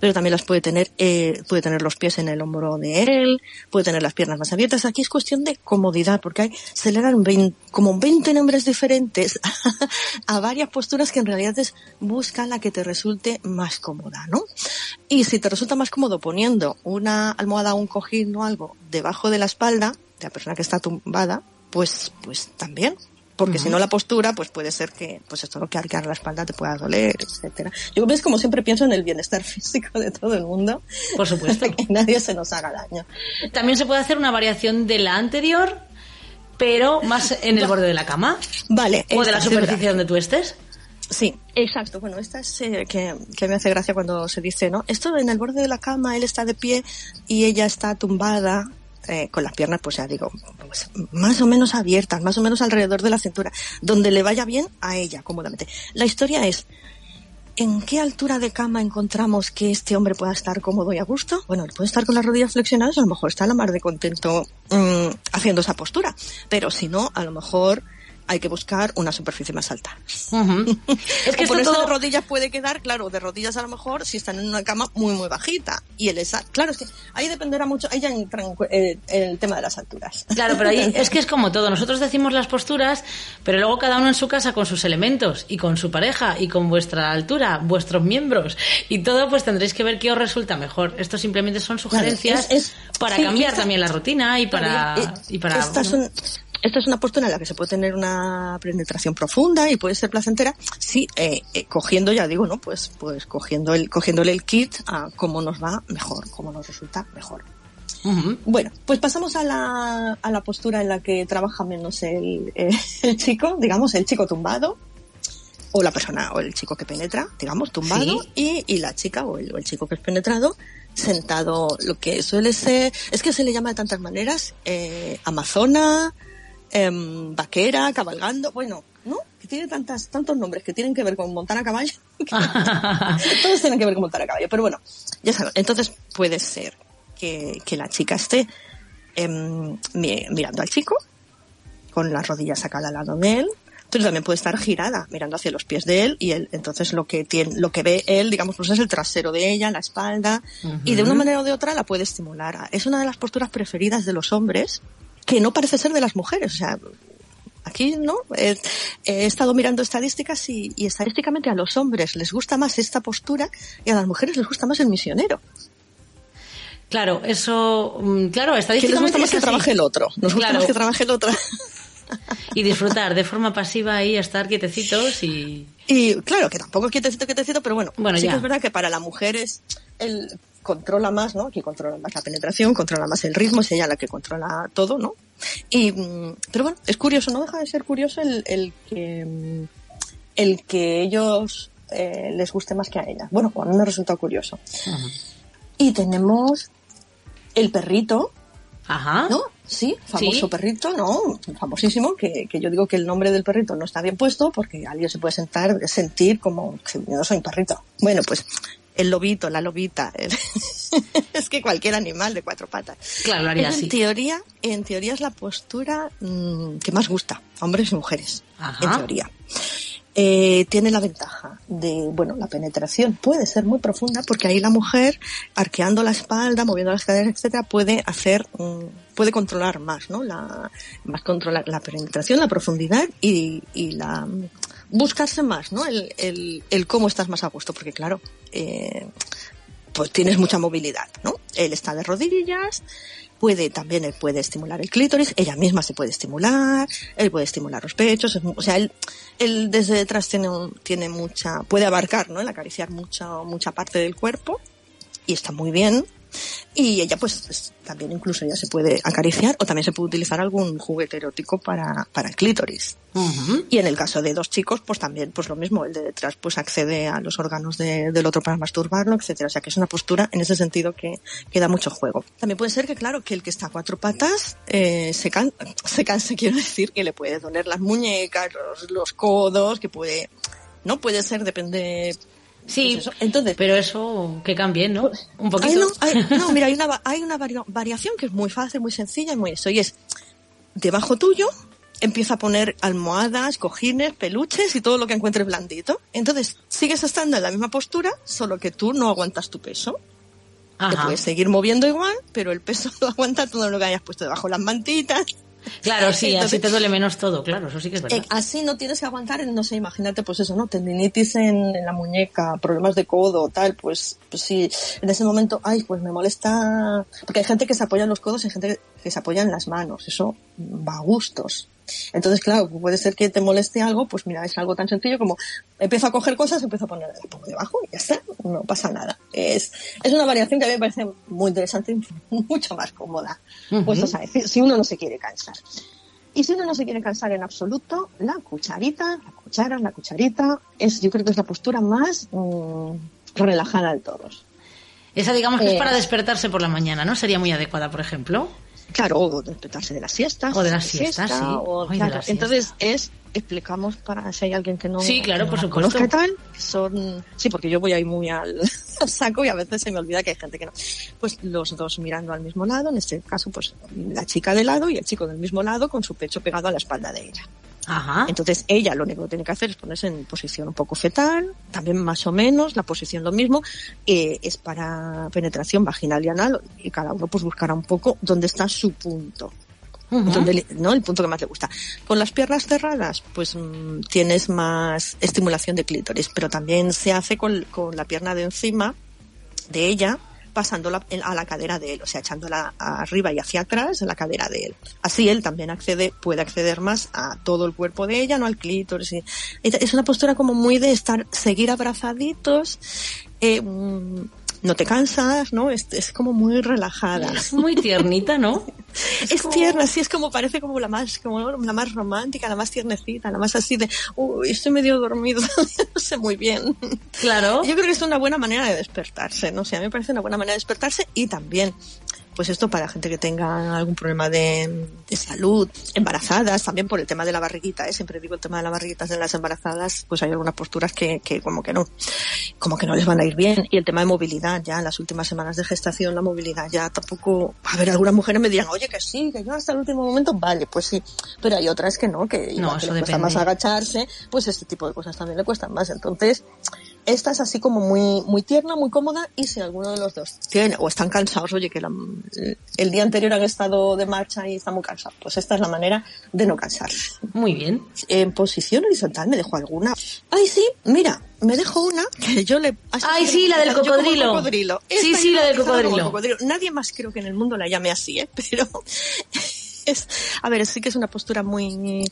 pero también las puede tener, eh, puede tener los pies en el hombro de él, puede tener las piernas más abiertas. Aquí es cuestión de comodidad, porque hay, se le dan vein- como 20 nombres diferentes a varias posturas que en realidad es busca la que te resulte más cómoda, ¿no? Y si te resulta más cómodo poniendo una almohada un cojín o algo debajo de la espalda de la persona que está tumbada, pues, pues también. Porque si no la postura, pues puede ser que, pues esto lo que arquear la espalda te pueda doler, etcétera. Yo ves como siempre pienso en el bienestar físico de todo el mundo. Por supuesto. que nadie se nos haga daño. También se puede hacer una variación de la anterior, pero más en el borde de la cama Vale. o de la verdad. superficie donde tú estés. Sí, exacto. Bueno, esta es eh, que, que me hace gracia cuando se dice, ¿no? Esto en el borde de la cama, él está de pie y ella está tumbada. Eh, con las piernas, pues ya digo, pues, más o menos abiertas, más o menos alrededor de la cintura, donde le vaya bien a ella, cómodamente. La historia es, ¿en qué altura de cama encontramos que este hombre pueda estar cómodo y a gusto? Bueno, él puede estar con las rodillas flexionadas, a lo mejor está a la mar de contento mm, haciendo esa postura, pero si no, a lo mejor hay que buscar una superficie más alta. Es que ponerse todo... de rodillas puede quedar, claro, de rodillas a lo mejor si están en una cama muy muy bajita y él esa, claro, es que ahí dependerá mucho, ahí ya entra en eh, el tema de las alturas. Claro, pero ahí es que es como todo. Nosotros decimos las posturas, pero luego cada uno en su casa con sus elementos y con su pareja y con vuestra altura, vuestros miembros y todo, pues tendréis que ver qué os resulta mejor. Esto simplemente son sugerencias es- es- para sí, cambiar esta- también la rutina y para Claro, y- y para esta, es bueno, un- esta es una postura en la que se puede tener una penetración profunda y puede ser placentera, sí, eh, eh, cogiendo, ya digo, ¿no? Pues, pues cogiendo el, cogiéndole el kit a cómo nos va mejor, cómo nos resulta mejor. Bueno, pues pasamos a la, a la postura en la que trabaja menos el, eh, el chico, digamos, el chico tumbado, o la persona, o el chico que penetra, digamos, tumbado, Sí. y, y la chica o el, o el chico que es penetrado, sentado, lo que suele ser, es que se le llama de tantas maneras, eh, amazona, em, vaquera, cabalgando, bueno, ¿no? Que tiene tantas, tantos nombres que tienen que ver con montar a caballo. Todos tienen que ver con montar a caballo, pero bueno, ya sabes, entonces puede ser que, que la chica esté mi- mirando al chico, con las rodillas acá al lado de él, pero también puede estar girada, mirando hacia los pies de él, y él, entonces lo que tiene, lo que ve él, digamos, pues es el trasero de ella, la espalda, y de una manera o de otra la puede estimular. Es una de las posturas preferidas de los hombres, que no parece ser de las mujeres, o sea, aquí no he, he estado mirando estadísticas y, y estadísticamente a los hombres les gusta más esta postura y a las mujeres les gusta más el misionero Claro, eso, mm, claro, que les estadísticamente gusta más es que así. trabaje el otro nos gusta Claro. más que trabaje el otro y disfrutar de forma pasiva y estar quietecitos y y claro que tampoco quietecito quietecito pero bueno, Bueno, sí ya. que es verdad que para la mujer es el controla más no aquí controla más la penetración controla más el ritmo es ella la que controla todo no y mm, pero bueno es curioso no deja de ser curioso el, el que mm, el que ellos eh, les guste más que a ella bueno a mí me resulta curioso y tenemos el perrito ajá. ¿no? Sí, famoso Sí. perrito, ¿no? Famosísimo, que, que yo digo que el nombre del perrito no está bien puesto porque alguien se puede sentar, sentir como que yo no soy un perrito. Bueno, pues el lobito, la lobita, el- es que cualquier animal de cuatro patas. Claro, lo haría así. En teoría, en teoría es la postura mm, que más gusta, a hombres y mujeres, Ajá. en teoría. Eh, tiene la ventaja de, bueno, la penetración puede ser muy profunda porque ahí la mujer, arqueando la espalda, moviendo las caderas, etcétera, puede hacer, mm, puede controlar más, ¿no? La, más controlar la penetración, la profundidad y, y la, buscarse más, ¿no? El, el, el cómo estás más a gusto, porque claro, eh, pues tienes mucha movilidad, ¿no? Él está de rodillas, puede también él puede estimular el clítoris, ella misma se puede estimular, él puede estimular los pechos, o sea, él, él desde detrás tiene un- tiene mucha, puede abarcar, ¿no? El acariciar mucha, mucha parte del cuerpo y está muy bien. Y ella pues es- también incluso ella se puede acariciar o también se puede utilizar algún juguete erótico para, para el clítoris. Y en el caso de dos chicos, pues también, pues lo mismo, el de detrás pues accede a los órganos de- del otro para masturbarlo, etcétera. O sea que es una postura en ese sentido que, que da mucho juego. También puede ser que, claro, que el que está a cuatro patas eh, se, can- se canse, quiero decir, que le puede doler las muñecas, los, los codos, que puede, no puede ser, depende. Sí, pues eso. Entonces, pero eso que cambie, ¿no? Un Ay, poquito. no, mira, hay una, hay una variación que es muy fácil, muy sencilla y muy eso. Y es, debajo tuyo, empieza a poner almohadas, cojines, peluches y todo lo que encuentres blandito. Entonces, sigues estando en la misma postura, solo que tú no aguantas tu peso. Te Ajá. puedes seguir moviendo igual, pero el peso lo aguanta todo lo que hayas puesto debajo las mantitas. Claro, sí, así Entonces- te duele menos todo, claro, eso sí que es verdad. Eh, así no tienes que aguantar, no sé, imagínate, pues eso, ¿no? Tendinitis en, en la muñeca, problemas de codo, tal, pues, pues sí, en ese momento, ay, pues me molesta, porque hay gente que se apoya en los codos y hay gente que, que se apoya en las manos, eso va a gustos. Entonces, claro, puede ser que te moleste algo, pues mira, es algo tan sencillo como empiezo a coger cosas, empiezo a poner un poco debajo y ya está, no pasa nada. Es, es una variación que a mí me parece muy interesante y mucho más cómoda. Pues, o sea, si- si uno no se quiere cansar. Y si uno no se quiere cansar en absoluto, la cucharita, la cuchara, la cucharita, es, yo creo que es la postura más mm, relajada de todos. Esa digamos que es Eh. para despertarse por la mañana, ¿no? Sería muy adecuada, por ejemplo. Claro, o despertarse de las siestas. O de las siestas, sí. o- Ay, claro, las. Entonces, es, explicamos para si hay alguien que no, Sí, claro, no por supuesto. conozca tal, que son, sí, porque yo voy ahí muy al, al saco y a veces se me olvida que hay gente que no. Pues los dos mirando al mismo lado, en este caso, pues la chica de lado y el chico del mismo lado con su pecho pegado a la espalda de ella. Ajá. Entonces ella lo único que tiene que hacer es ponerse en posición un poco fetal, también más o menos, la posición lo mismo, eh, es para penetración vaginal y anal y cada uno pues buscará un poco dónde está su punto. Donde le- ¿no? El punto que más le gusta. Con las piernas cerradas, pues mm, tienes más estimulación de clítoris, pero también se hace con, con la pierna de encima de ella, pasándola a la cadera de él, o sea, echándola arriba y hacia atrás en la cadera de él. Así él también accede, puede acceder más a todo el cuerpo de ella, no al clítoris. y- es una postura como muy de estar, seguir abrazaditos, eh, mm, no te cansas, ¿no? Es, es como muy relajada. Es muy tiernita, ¿no? Es tierna, sí, es como, parece como la más, como la más romántica, la más tiernecita, la más así de, uy, estoy medio dormido, no sé muy bien. Claro. Yo creo que es una buena manera de despertarse, no sé, a mí me parece una buena manera de despertarse y también, pues esto para gente que tenga algún problema de, de salud, embarazadas, también por el tema de la barriguita, ¿eh? siempre digo el tema de la barriguita en las embarazadas, pues hay algunas posturas que, que como que no, como que no les van a ir bien. Y el tema de movilidad, ya en las últimas semanas de gestación, la movilidad ya tampoco, a ver, algunas mujeres me dirán, oye, que sí, que yo hasta el último momento, vale, pues sí, pero hay otras que no, que No, que le cuesta más agacharse, pues este tipo de cosas también le cuestan más. Entonces, esta es así como muy, muy tierna, muy cómoda y si alguno de los dos tiene o están cansados, oye, que la- el día anterior han estado de marcha y están muy cansados, pues esta es la manera de no cansarse. Muy bien. En posición horizontal me dejo alguna. Ay, sí, mira, me dejo una que yo le... Ay, sí, la del cocodrilo. cocodrilo. Sí, sí, la del cocodrilo. cocodrilo. Nadie más creo que en el mundo la llame así, ¿eh? Pero es, a ver, sí que es una postura muy,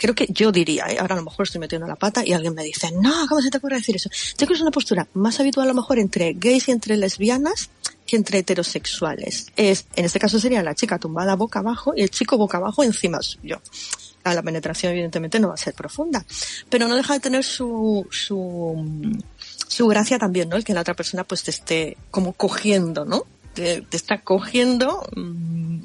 creo que yo diría, ¿eh? ahora a lo mejor estoy metiendo la pata y alguien me dice, no, ¿cómo se te ocurre decir eso? Yo creo que es una postura más habitual a lo mejor entre gays y entre lesbianas que entre heterosexuales. Es, en este caso sería la chica tumbada boca abajo y el chico boca abajo encima suyo. La penetración evidentemente no va a ser profunda, pero no deja de tener su, su, su gracia también, ¿no? El que la otra persona pues te esté como cogiendo, ¿no? Te, te está cogiendo mm,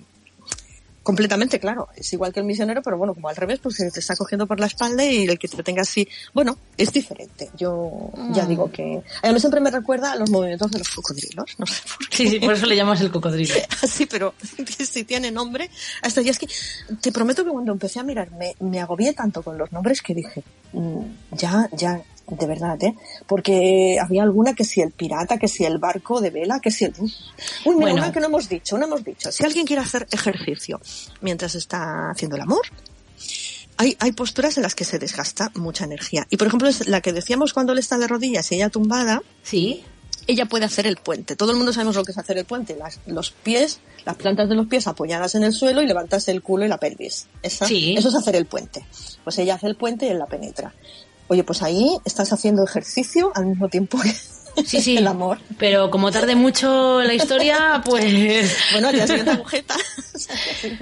completamente, claro. Es igual que el misionero, pero bueno, como al revés, pues te está cogiendo por la espalda y el que te tenga así, bueno, es diferente. Yo ya Mm. digo que a mí siempre me recuerda a los movimientos de los cocodrilos, no sé por qué. Sí, sí, por eso le llamas el cocodrilo. Así, pero si tiene nombre, hasta ya es que te prometo que cuando empecé a mirar me, me agobié tanto con los nombres que dije, mm, ya, ya, de verdad, ¿eh? Porque había alguna que si el pirata, que si el barco de vela, que si el... Uf. Uy, mira, Bueno. una que no hemos dicho, no hemos dicho. Si alguien quiere hacer ejercicio mientras está haciendo el amor, hay, hay posturas en las que se desgasta mucha energía. Y por ejemplo, es la que decíamos cuando él está de rodillas y ella tumbada, Sí. ella puede hacer el puente. Todo el mundo sabemos lo que es hacer el puente. Las- los pies, las plantas de los pies apoyadas en el suelo y levantas el culo y la pelvis. Esa- Sí. Eso es hacer el puente. Pues ella hace el puente y él la penetra. Oye, pues ahí estás haciendo ejercicio al mismo tiempo que Sí, sí. el amor. Pero como tarde mucho la historia, pues... Bueno, día siguiente agujeta.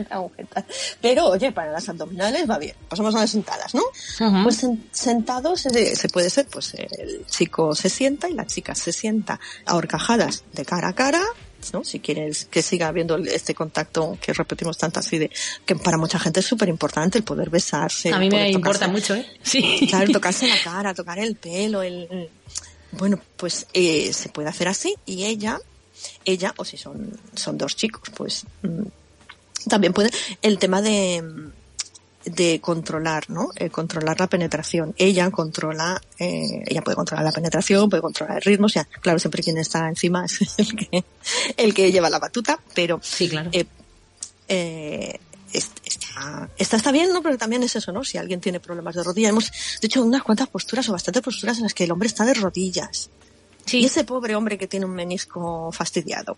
Agujeta. Pero, oye, para las abdominales va bien. Pasamos a las sentadas, ¿no? Pues en- sentados se, se puede ser, pues el chico se sienta y la chica se sienta a horcajadas de cara a cara, ¿no? Si quieres que siga habiendo este contacto que repetimos tanto así de, que para mucha gente es súper importante el poder besarse. a mí me importa mucho, ¿eh? Sí. Claro, tocarse la cara, tocar el pelo, el, el- bueno, pues eh, se puede hacer así y ella, ella, o si son, son dos chicos, pues mm, también puede, el tema de, mm, de controlar, ¿no? Eh, controlar la penetración. Ella controla, eh, ella puede controlar la penetración, puede controlar el ritmo, o sea, claro, siempre quien está encima es el que, el que lleva la batuta, pero Sí, claro. eh, eh, est- está, está bien, ¿no? Pero también es eso, ¿no? Si alguien tiene problemas de rodilla. Hemos, de hecho, unas cuantas posturas o bastantes posturas en las que el hombre está de rodillas. Y Sí. ese pobre hombre que tiene un menisco fastidiado.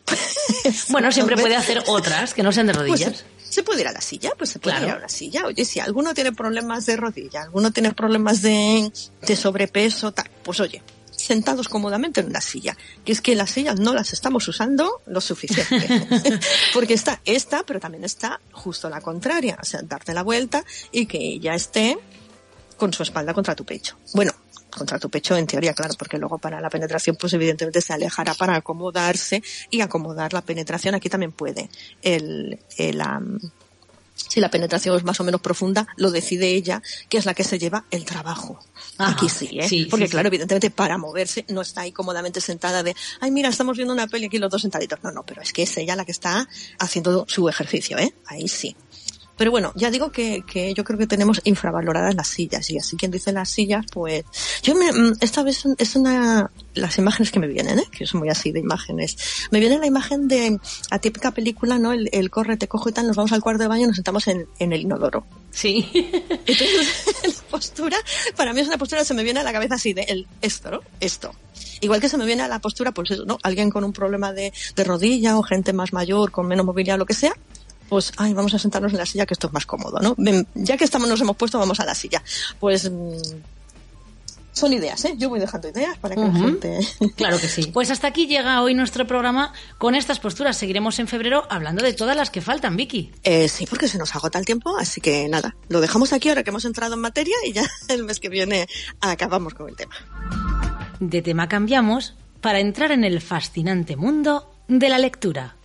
Bueno, siempre puede hacer otras que no sean de pues, rodillas. Se puede ir a la silla, pues se puede Claro. ir a la silla. Oye, si alguno tiene problemas de rodilla, alguno tiene problemas de, de sobrepeso, tal, pues oye, sentados cómodamente en una silla. Que es que las sillas no las estamos usando lo suficiente. Porque está esta, pero también está justo la contraria. O sea, darte la vuelta y que ella esté con su espalda contra tu pecho. Bueno, contra tu pecho en teoría, claro, porque luego para la penetración pues evidentemente se alejará para acomodarse y acomodar la penetración. Aquí también puede el, el, si la penetración es más o menos profunda, lo decide ella, que es la que se lleva el trabajo. Ajá, Aquí sí, ¿eh? sí, Porque sí, claro, sí. evidentemente para moverse no está ahí cómodamente sentada de, ay mira, estamos viendo una peli aquí los dos sentaditos. No, no, pero es que es ella la que está haciendo su ejercicio, ¿eh? Ahí sí. Pero bueno, ya digo que, que yo creo que tenemos infravaloradas las sillas y así quien dice las sillas, pues yo me, mm, esta vez es una las imágenes que me vienen, ¿eh? que son muy así de imágenes. Me viene la imagen de la típica película, ¿no? El, el corre, te cojo y tal, nos vamos al cuarto de baño y nos sentamos en, en el inodoro. Sí. Entonces, la postura, para mí es una postura, se me viene a la cabeza así de el, esto, ¿no? Esto. Igual que se me viene a la postura, pues eso, ¿no? Alguien con un problema de, de rodilla o gente más mayor, con menos movilidad, lo que sea, pues, ay, vamos a sentarnos en la silla que esto es más cómodo, ¿no? Ven, Ya que estamos, nos hemos puesto, vamos a la silla. Pues, mm, son ideas, ¿eh? Yo voy dejando ideas para que la Ujú. gente... Claro que sí. Pues hasta aquí llega hoy nuestro programa con estas posturas. Seguiremos en febrero hablando de todas las que faltan, Vicky. Eh, sí, porque se nos agota el tiempo, así que nada, lo dejamos aquí ahora que hemos entrado en materia y ya el mes que viene acabamos con el tema. De tema cambiamos para entrar en el fascinante mundo de la lectura.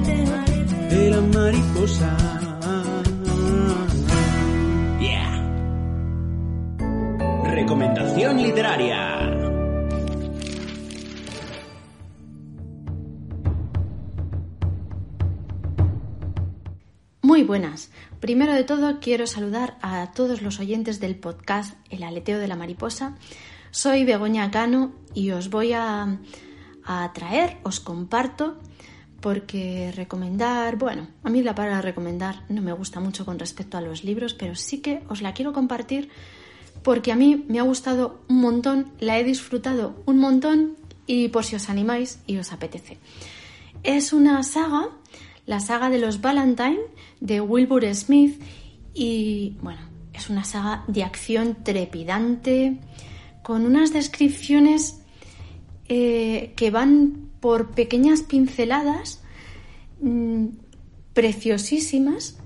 De la mariposa. Yeah. Recomendación literaria. Muy buenas. Primero de todo quiero saludar a todos los oyentes del podcast El aleteo de la mariposa. Soy Begoña Cano y os voy a, a traer, os comparto, porque recomendar, bueno, a mí la palabra recomendar no me gusta mucho con respecto a los libros, pero sí que os la quiero compartir porque a mí me ha gustado un montón, la he disfrutado un montón y por si os animáis y os apetece. Es una saga, la saga de los Valentine de Wilbur Smith y bueno, es una saga de acción trepidante con unas descripciones eh, que van por pequeñas pinceladas mm, preciosísimas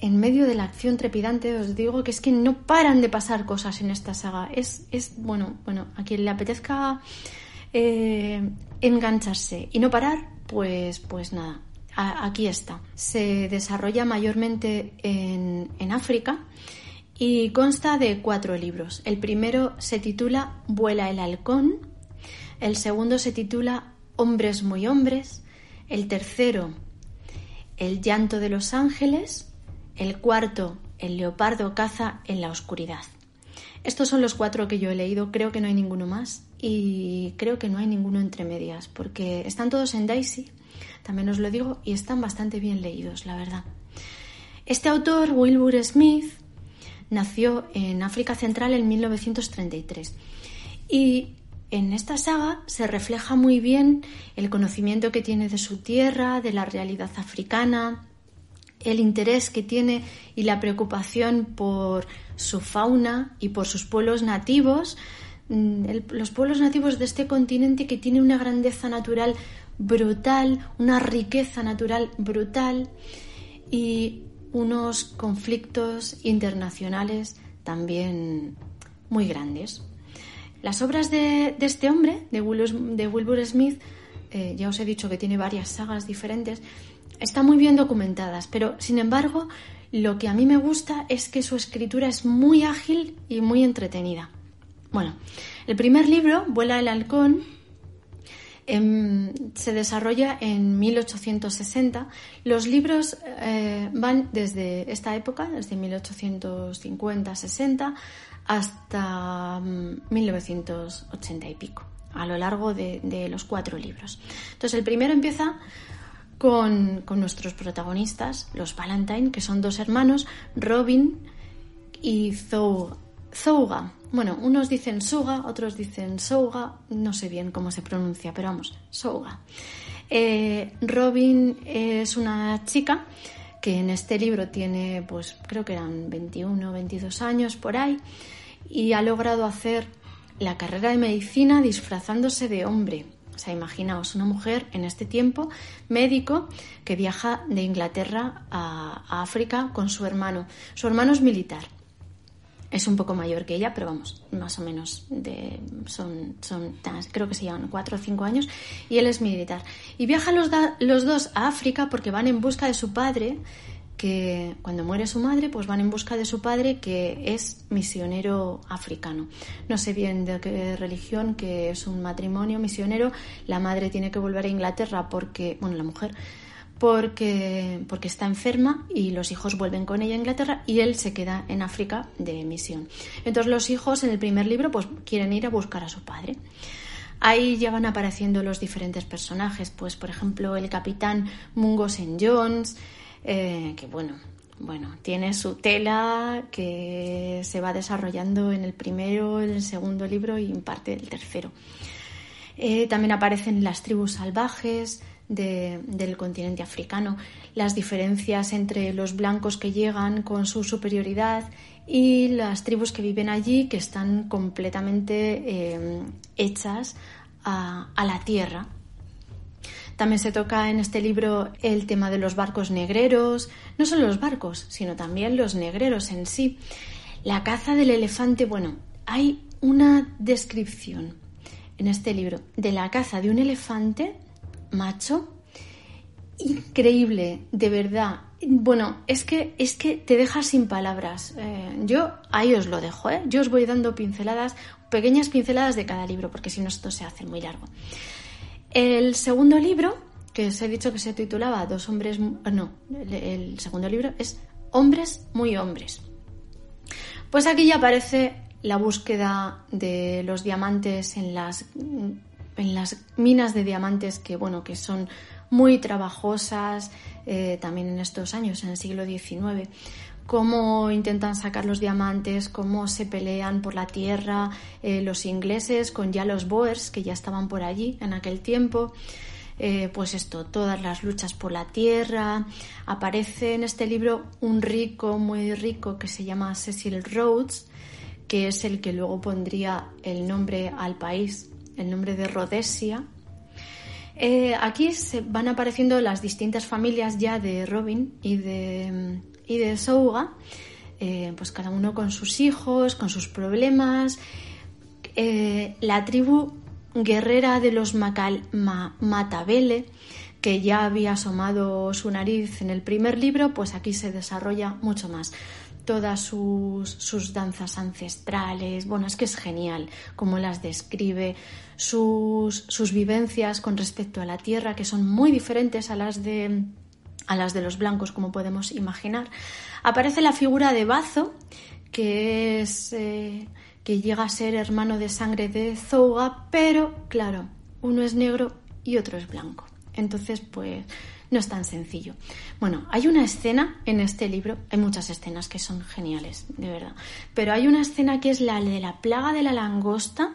en medio de la acción trepidante os digo que es que no paran de pasar cosas en esta saga. Es, es bueno bueno a quien le apetezca eh, engancharse y no parar pues pues nada aquí está. Se desarrolla mayormente en, en África y consta de cuatro libros. El primero se titula Vuela el halcón el segundo se titula Hombres muy hombres el tercero El llanto de los ángeles el cuarto, el leopardo caza en la oscuridad. Estos son los cuatro que yo he leído, creo que no hay ninguno más y creo que no hay ninguno entre medias, porque están todos en Daisy, también os lo digo, y están bastante bien leídos, la verdad. Este autor, Wilbur Smith, nació en África Central en 1933 y en esta saga se refleja muy bien el conocimiento que tiene de su tierra, de la realidad africana, el interés que tiene y la preocupación por su fauna y por sus pueblos nativos, mm, los pueblos nativos de este continente que tiene una grandeza natural brutal, una riqueza natural brutal y unos conflictos internacionales también muy grandes. Las obras de, este hombre, de, Wilbur Smith, eh, ya os he dicho que tiene varias sagas diferentes, están muy bien documentadas, pero sin embargo lo que a mí me gusta es que su escritura es muy ágil y muy entretenida. Bueno, el primer libro, Vuela el halcón, em, se desarrolla en 1860. Los libros eh, van desde esta época, desde 1850-60, hasta 1980 mm, y pico, a lo largo de, los cuatro libros. Entonces, el primero empieza con, nuestros protagonistas, los Valentine, que son dos hermanos, Robin y Zouga. Bueno, unos dicen Suga, otros dicen Souga, no sé bien cómo se pronuncia, pero vamos, Souga. Eh, Robin es una chica que en este libro tiene, pues creo que eran 21 o 22 años por ahí, y ha logrado hacer la carrera de medicina disfrazándose de hombre. O sea, imaginaos una mujer en este tiempo, médico, que viaja de Inglaterra a, África con su hermano. Su hermano es militar. Es un poco mayor que ella, pero vamos, más o menos de, son, son, creo que se llevan cuatro o cinco años, y él es militar. Y viajan los, los dos a África porque van en busca de su padre, que cuando muere su madre, pues van en busca de su padre que es misionero africano. No sé bien de qué religión, que es un matrimonio misionero. La madre tiene que volver a Inglaterra porque, bueno, la mujer, porque, porque está enferma y los hijos vuelven con ella a Inglaterra y él se queda en África de misión. Entonces los hijos en el primer libro pues quieren ir a buscar a su padre. Ahí ya van apareciendo los diferentes personajes, pues por ejemplo el capitán Mungo St. Jones, eh, que bueno, bueno, tiene su tela que se va desarrollando en el primero, en el segundo libro y en parte del tercero. Eh, también aparecen las tribus salvajes del continente africano, las diferencias entre los blancos que llegan con su superioridad y las tribus que viven allí que están completamente eh, hechas a la tierra, también se toca en este libro el tema de los barcos negreros, no solo los barcos, sino también los negreros en sí. La caza del elefante, bueno, hay una descripción en este libro de la caza de un elefante macho increíble, de verdad. Bueno, es que, es que te deja sin palabras. Eh, yo ahí os lo dejo, ¿eh? Yo os voy dando pinceladas, pequeñas pinceladas de cada libro, porque si no esto se hace muy largo. El segundo libro, que os he dicho que se titulaba Dos hombres... No, el segundo libro es Hombres muy hombres. Pues aquí ya aparece la búsqueda de los diamantes en las, en las minas de diamantes que, bueno, que son muy trabajosas eh, también en estos años, en el siglo XIX cómo intentan sacar los diamantes, cómo se pelean por la tierra eh, los ingleses con ya los Boers que ya estaban por allí en aquel tiempo. Eh, pues esto, todas las luchas por la tierra. Aparece en este libro un rico, muy rico, que se llama Cecil Rhodes, que es el que luego pondría el nombre al país, el nombre de Rhodesia. Eh, aquí se van apareciendo las distintas familias ya de Robin y de y de Souga, eh, pues cada uno con sus hijos, con sus problemas. Eh, la tribu guerrera de los Matabele, que ya había asomado su nariz en el primer libro, pues aquí se desarrolla mucho más. Todas sus, sus danzas ancestrales, bueno, es que es genial cómo las describe, sus, sus vivencias con respecto a la tierra, que son muy diferentes a las de a las de los blancos, como podemos imaginar. Aparece la figura de Bazo, que es, eh, que llega a ser hermano de sangre de Zouga, pero claro, uno es negro y otro es blanco. Entonces, pues no es tan sencillo. Bueno, hay una escena en este libro, hay muchas escenas que son geniales, de verdad, pero hay una escena que es la de la plaga de la langosta,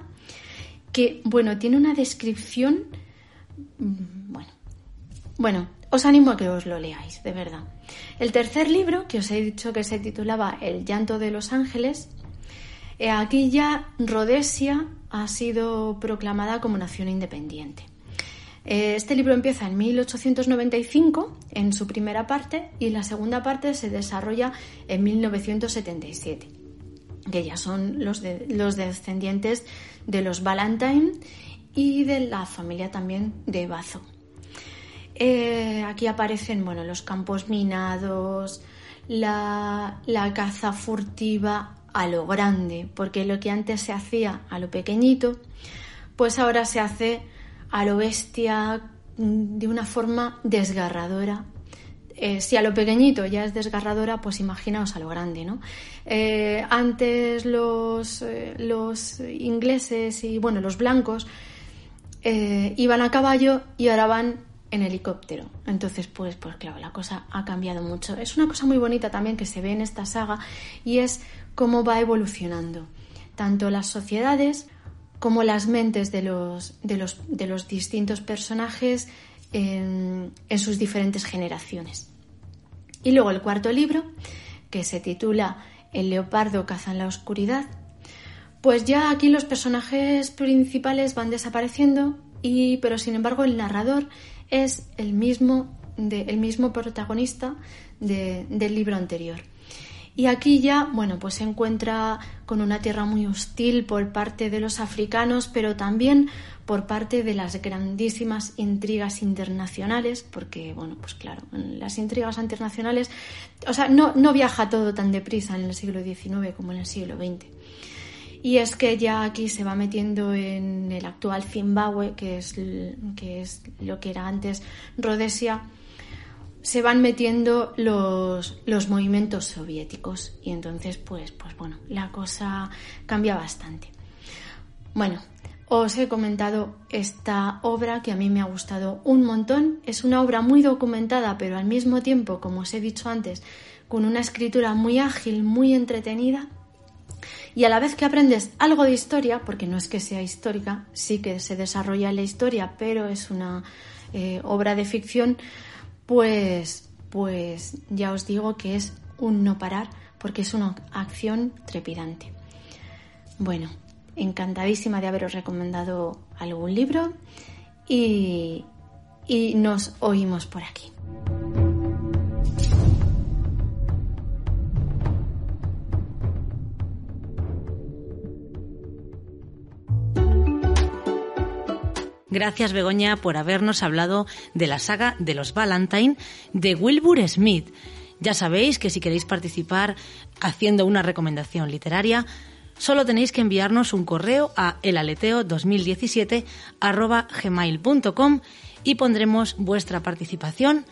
que, bueno, tiene una descripción, mm, bueno, bueno, os animo a que os lo leáis, de verdad. El tercer libro, que os he dicho que se titulaba El llanto de los ángeles, eh, aquí ya Rhodesia ha sido proclamada como nación independiente. Eh, este libro empieza en 1895 en su primera parte y la segunda parte se desarrolla en 1977, que ya son los, de, los descendientes de los Valentine y de la familia también de Bazo. Eh, aquí aparecen bueno, los campos minados, la, la caza furtiva a lo grande, porque lo que antes se hacía a lo pequeñito, pues ahora se hace a lo bestia mm, de una forma desgarradora. Eh, si a lo pequeñito ya es desgarradora, pues imaginaos a lo grande, ¿no? Eh, antes los, eh, los ingleses y, bueno, los blancos iban a caballo y ahora van en helicóptero. Entonces, pues, pues claro, la cosa ha cambiado mucho. Es una cosa muy bonita también que se ve en esta saga y es cómo va evolucionando tanto las sociedades como las mentes de los, de los, de los distintos personajes en, sus diferentes generaciones. Y luego el cuarto libro, que se titula El leopardo caza en la oscuridad, pues ya aquí los personajes principales van desapareciendo, y, pero sin embargo el narrador es el mismo, de, el mismo protagonista de, del libro anterior. Y aquí ya, bueno, pues se encuentra con una tierra muy hostil por parte de los africanos, pero también por parte de las grandísimas intrigas internacionales, porque, bueno, pues claro, las intrigas internacionales, o sea, no, no viaja todo tan deprisa en el siglo XIX como en el siglo XX. Y es que ya aquí se va metiendo en el actual Zimbabue, que es, que es lo que era antes Rhodesia, se van metiendo los, los movimientos soviéticos y entonces pues, pues bueno, la cosa cambia bastante. Bueno, os he comentado esta obra que a mí me ha gustado un montón. Es una obra muy documentada, pero al mismo tiempo, como os he dicho antes, con una escritura muy ágil, muy entretenida. Y a la vez que aprendes algo de historia, porque no es que sea histórica, sí que se desarrolla la historia, pero es una eh, obra de ficción, pues, pues ya os digo que es un no parar porque es una acción trepidante. Bueno, encantadísima de haberos recomendado algún libro y, y nos oímos por aquí. Gracias Begoña por habernos hablado de la saga de los Valentine de Wilbur Smith. Ya sabéis que si queréis participar haciendo una recomendación literaria, solo tenéis que enviarnos un correo a elaleteo2017 gmail.com y pondremos vuestra participación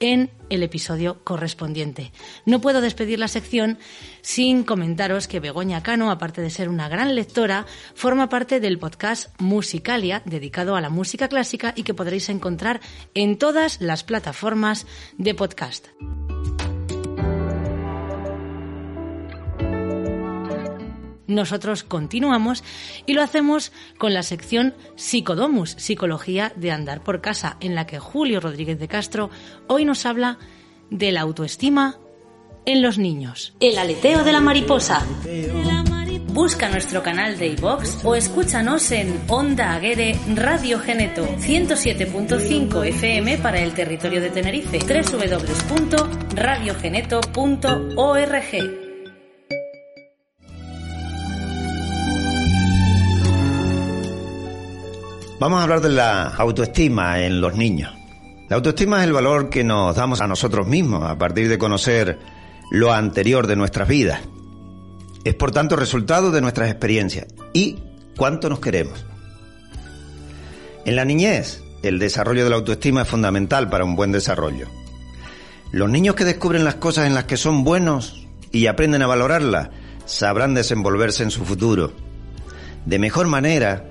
en el episodio correspondiente. No puedo despedir la sección sin comentaros que Begoña Cano, aparte de ser una gran lectora, forma parte del podcast Musicalia, dedicado a la música clásica y que podréis encontrar en todas las plataformas de podcast. Nosotros continuamos y lo hacemos con la sección Psicodomus, Psicología de Andar por Casa, en la que Julio Rodríguez de Castro hoy nos habla de la autoestima en los niños. El aleteo de la mariposa. Busca nuestro canal de iVox o escúchanos en Onda Aguere Radio Geneto 107.5 FM para el territorio de Tenerife www.radiogeneto.org Vamos a hablar de la autoestima en los niños. La autoestima es el valor que nos damos a nosotros mismos a partir de conocer lo anterior de nuestras vidas. Es por tanto resultado de nuestras experiencias y cuánto nos queremos. En la niñez, el desarrollo de la autoestima es fundamental para un buen desarrollo. Los niños que descubren las cosas en las que son buenos y aprenden a valorarlas sabrán desenvolverse en su futuro de mejor manera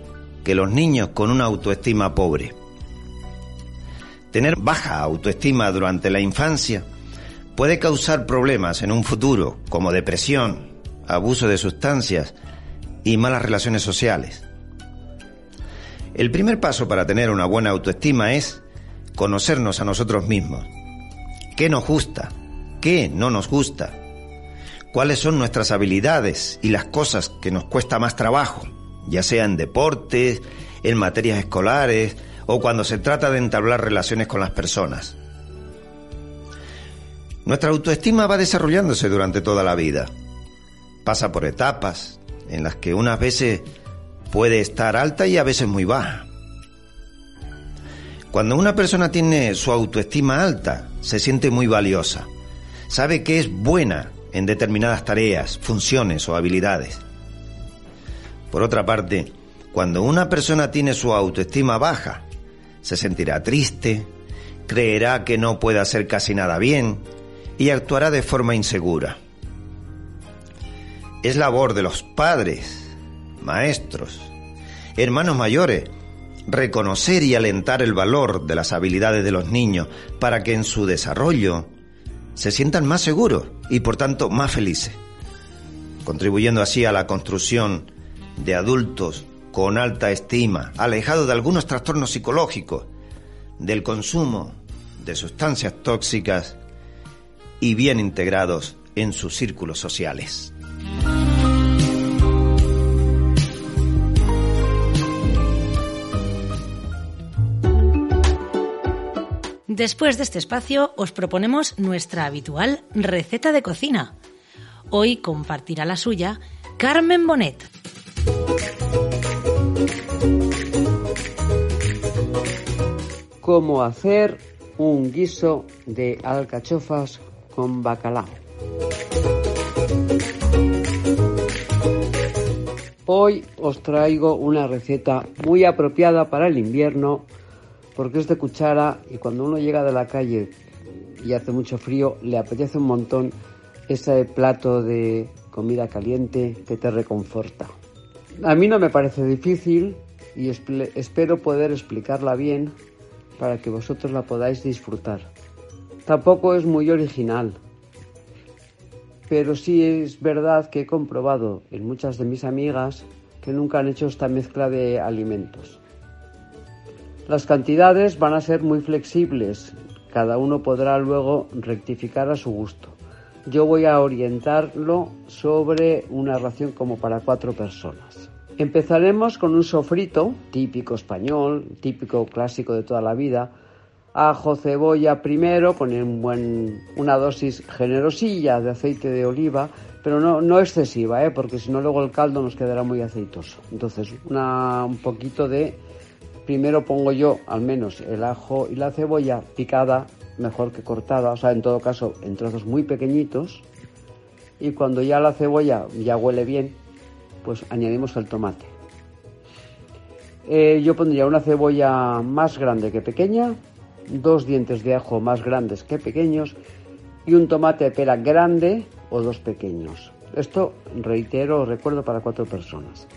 que los niños con una autoestima pobre. Tener baja autoestima durante la infancia puede causar problemas en un futuro como depresión, abuso de sustancias y malas relaciones sociales. El primer paso para tener una buena autoestima es conocernos a nosotros mismos. ¿Qué nos gusta? ¿Qué no nos gusta? ¿Cuáles son nuestras habilidades y las cosas que nos cuesta más trabajo? Ya sea en deportes, en materias escolares o cuando se trata de entablar relaciones con las personas. Nuestra autoestima va desarrollándose durante toda la vida. Pasa por etapas en las que unas veces puede estar alta y a veces muy baja. Cuando una persona tiene su autoestima alta, se siente muy valiosa. Sabe que es buena en determinadas tareas, funciones o habilidades. Por otra parte, cuando una persona tiene su autoestima baja, se sentirá triste, creerá que no puede hacer casi nada bien y actuará de forma insegura. Es labor de los padres, maestros, hermanos mayores, reconocer y alentar el valor de las habilidades de los niños para que en su desarrollo se sientan más seguros y por tanto más felices, contribuyendo así a la construcción de adultos con alta estima, alejados de algunos trastornos psicológicos, del consumo de sustancias tóxicas y bien integrados en sus círculos sociales. Después de este espacio os proponemos nuestra habitual receta de cocina. Hoy compartirá la suya Carmen Bonet. Cómo hacer un guiso de alcachofas con bacalao. Hoy os traigo una receta muy apropiada para el invierno porque es de cuchara y cuando uno llega de la calle y hace mucho frío le apetece un montón ese plato de comida caliente que te reconforta. A mí no me parece difícil y espero poder explicarla bien para que vosotros la podáis disfrutar. Tampoco es muy original, pero sí es verdad que he comprobado en muchas de mis amigas que nunca han hecho esta mezcla de alimentos. Las cantidades van a ser muy flexibles, cada uno podrá luego rectificar a su gusto. Yo voy a orientarlo sobre una ración como para cuatro personas. Empezaremos con un sofrito típico español, típico clásico de toda la vida. Ajo, cebolla primero, con un buen, una dosis generosilla de aceite de oliva, pero no, no excesiva, ¿eh? porque si no luego el caldo nos quedará muy aceitoso. Entonces, una, un poquito de... Primero pongo yo al menos el ajo y la cebolla picada, mejor que cortada, o sea, en todo caso en trozos muy pequeñitos. Y cuando ya la cebolla ya huele bien, pues añadimos el tomate. Eh, yo pondría una cebolla más grande que pequeña, dos dientes de ajo más grandes que pequeños y un tomate de pera grande o dos pequeños. Esto, reitero, recuerdo para cuatro personas.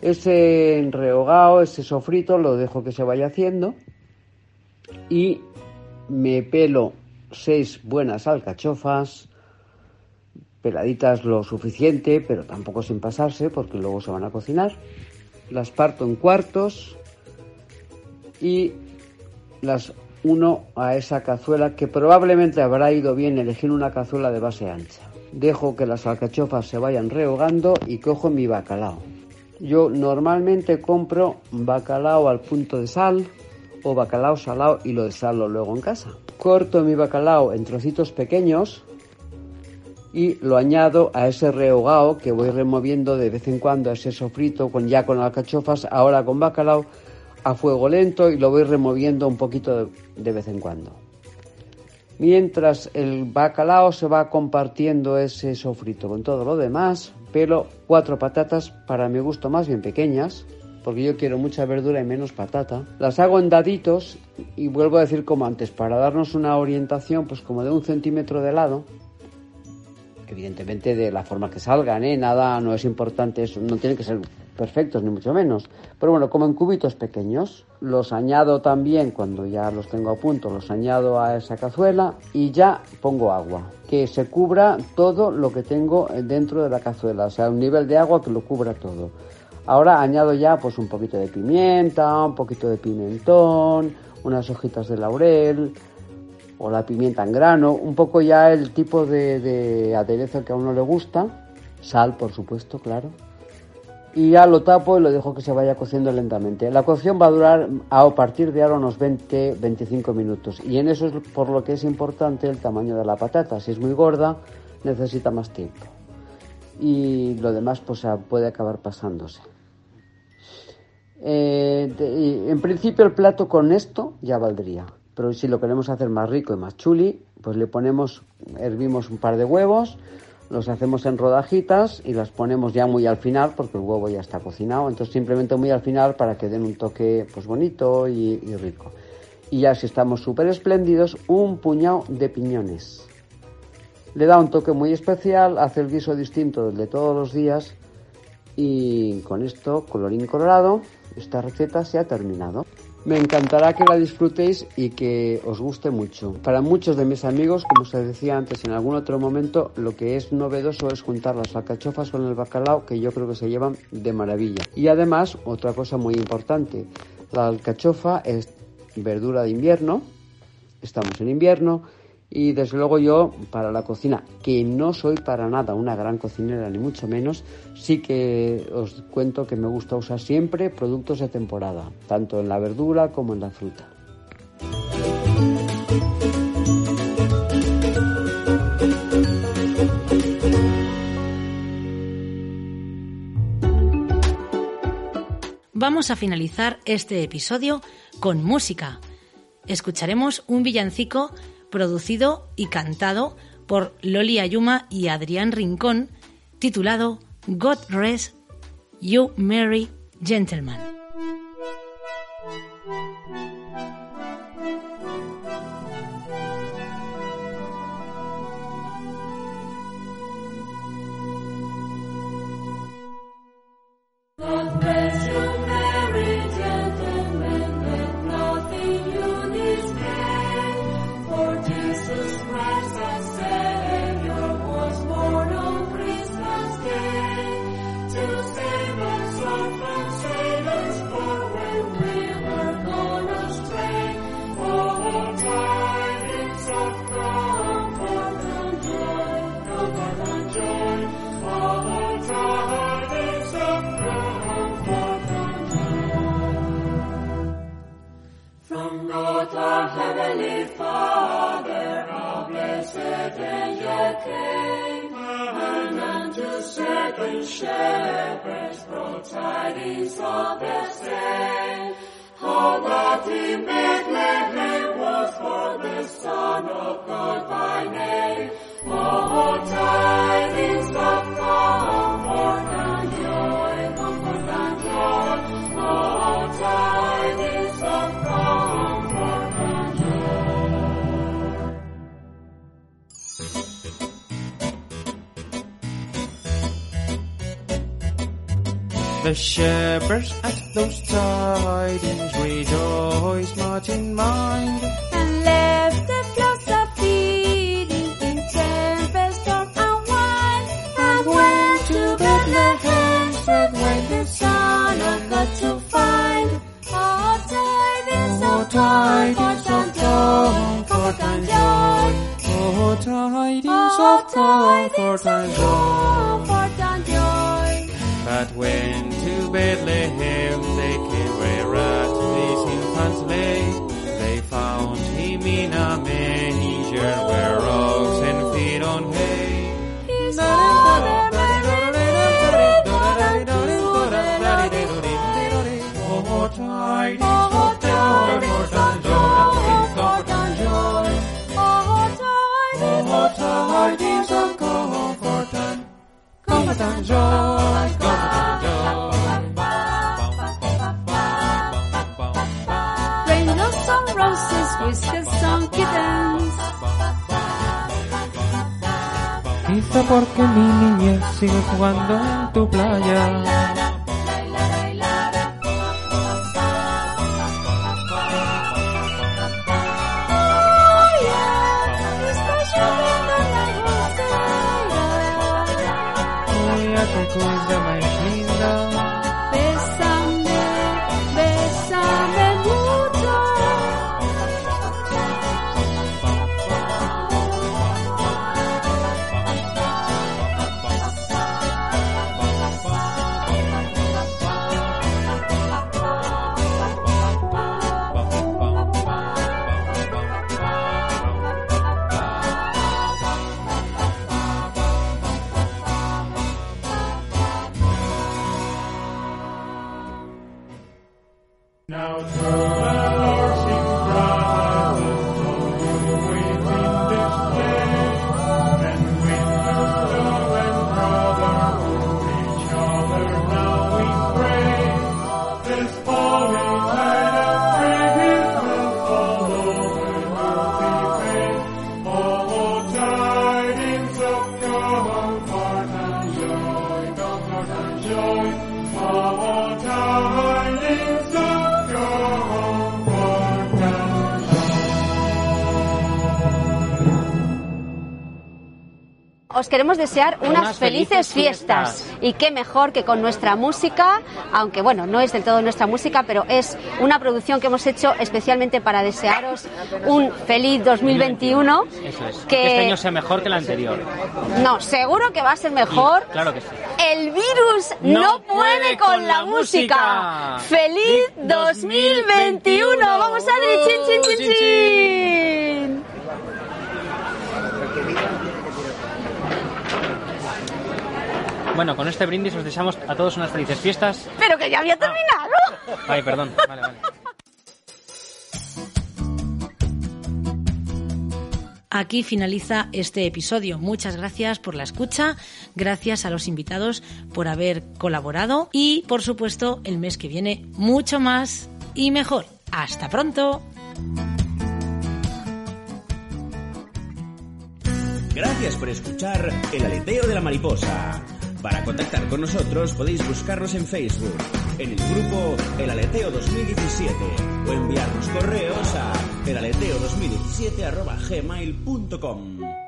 Ese rehogado, ese sofrito, lo dejo que se vaya haciendo y me pelo seis buenas alcachofas, peladitas lo suficiente, pero tampoco sin pasarse porque luego se van a cocinar. Las parto en cuartos y las uno a esa cazuela que probablemente habrá ido bien elegir una cazuela de base ancha. Dejo que las alcachofas se vayan rehogando y cojo mi bacalao. Yo normalmente compro bacalao al punto de sal o bacalao salado y lo desalo luego en casa. Corto mi bacalao en trocitos pequeños y lo añado a ese rehogado que voy removiendo de vez en cuando, a ese sofrito con, ya con alcachofas, ahora con bacalao, a fuego lento y lo voy removiendo un poquito de, de vez en cuando. Mientras el bacalao se va compartiendo ese sofrito con todo lo demás, pelo cuatro patatas para mi gusto más bien pequeñas, porque yo quiero mucha verdura y menos patata. Las hago en daditos y vuelvo a decir como antes, para darnos una orientación pues como de un centímetro de lado evidentemente de la forma que salgan, ¿eh? Nada, no es importante, eso, no tienen que ser perfectos ni mucho menos. Pero bueno, como en cubitos pequeños, los añado también cuando ya los tengo a punto, los añado a esa cazuela y ya pongo agua, que se cubra todo lo que tengo dentro de la cazuela, o sea, un nivel de agua que lo cubra todo. Ahora añado ya pues un poquito de pimienta, un poquito de pimentón, unas hojitas de laurel o la pimienta en grano, un poco ya el tipo de, de aderezo que a uno le gusta, sal por supuesto, claro, y ya lo tapo y lo dejo que se vaya cociendo lentamente. La cocción va a durar a partir de ahora unos 20-25 minutos y en eso es por lo que es importante el tamaño de la patata. Si es muy gorda, necesita más tiempo. Y lo demás pues puede acabar pasándose. Eh, en principio el plato con esto ya valdría, pero si lo queremos hacer más rico y más chuli, pues le ponemos, hervimos un par de huevos, los hacemos en rodajitas y las ponemos ya muy al final porque el huevo ya está cocinado, entonces simplemente muy al final para que den un toque pues bonito y, y rico. Y ya si estamos súper espléndidos, un puñado de piñones. Le da un toque muy especial, hace el guiso distinto del de todos los días y con esto, colorín colorado, esta receta se ha terminado. Me encantará que la disfrutéis y que os guste mucho. Para muchos de mis amigos, como os decía antes en algún otro momento, lo que es novedoso es juntar las alcachofas con el bacalao, que yo creo que se llevan de maravilla. Y además, otra cosa muy importante, la alcachofa es verdura de invierno, estamos en invierno, y desde luego yo para la cocina, que no soy para nada una gran cocinera ni mucho menos, sí que os cuento que me gusta usar siempre productos de temporada, tanto en la verdura como en la fruta. Vamos a finalizar este episodio con música. Escucharemos un villancico producido y cantado por Loli Ayuma y Adrián Rincón, titulado God Rest You Merry Gentleman. The shepherds at those tidings rejoiced much in mind. and left the flocks a feeding in tempest, storm and wind, and went to Bethlehem, straight when the Son of God to find. Oh, tidings of tidings joy, comfort and joy. Oh, tidings Oh, of comfort tidings and of joy. Porque mi niñez sigue jugando en tu playa. Coisa Desear unas, Unas felices, felices fiestas. fiestas. Y qué mejor que con nuestra música, aunque bueno, no es del todo nuestra música, pero es una producción que hemos hecho especialmente para desearos un feliz 2021. Eso es. Que- Que este año sea mejor que el anterior. No, seguro que va a ser mejor. Claro que sí. El virus no, No puede con, con la música. música. ¡Feliz 2021! ¡Vamos, Adri! ¡Chin, chin, chin, Chin, chin! Bueno, con este brindis os deseamos a todos unas felices fiestas. Pero que ya había terminado. Ay, perdón. Vale, vale. Aquí finaliza este episodio. Muchas gracias por la escucha, gracias a los invitados por haber colaborado y, por supuesto, el mes que viene mucho más y mejor. Hasta pronto. Gracias por escuchar El Aleteo de la Mariposa. Para contactar con nosotros podéis buscarnos en Facebook, en el grupo El Aleteo 2017 o enviarnos correos a elaleteo2017.gmail.com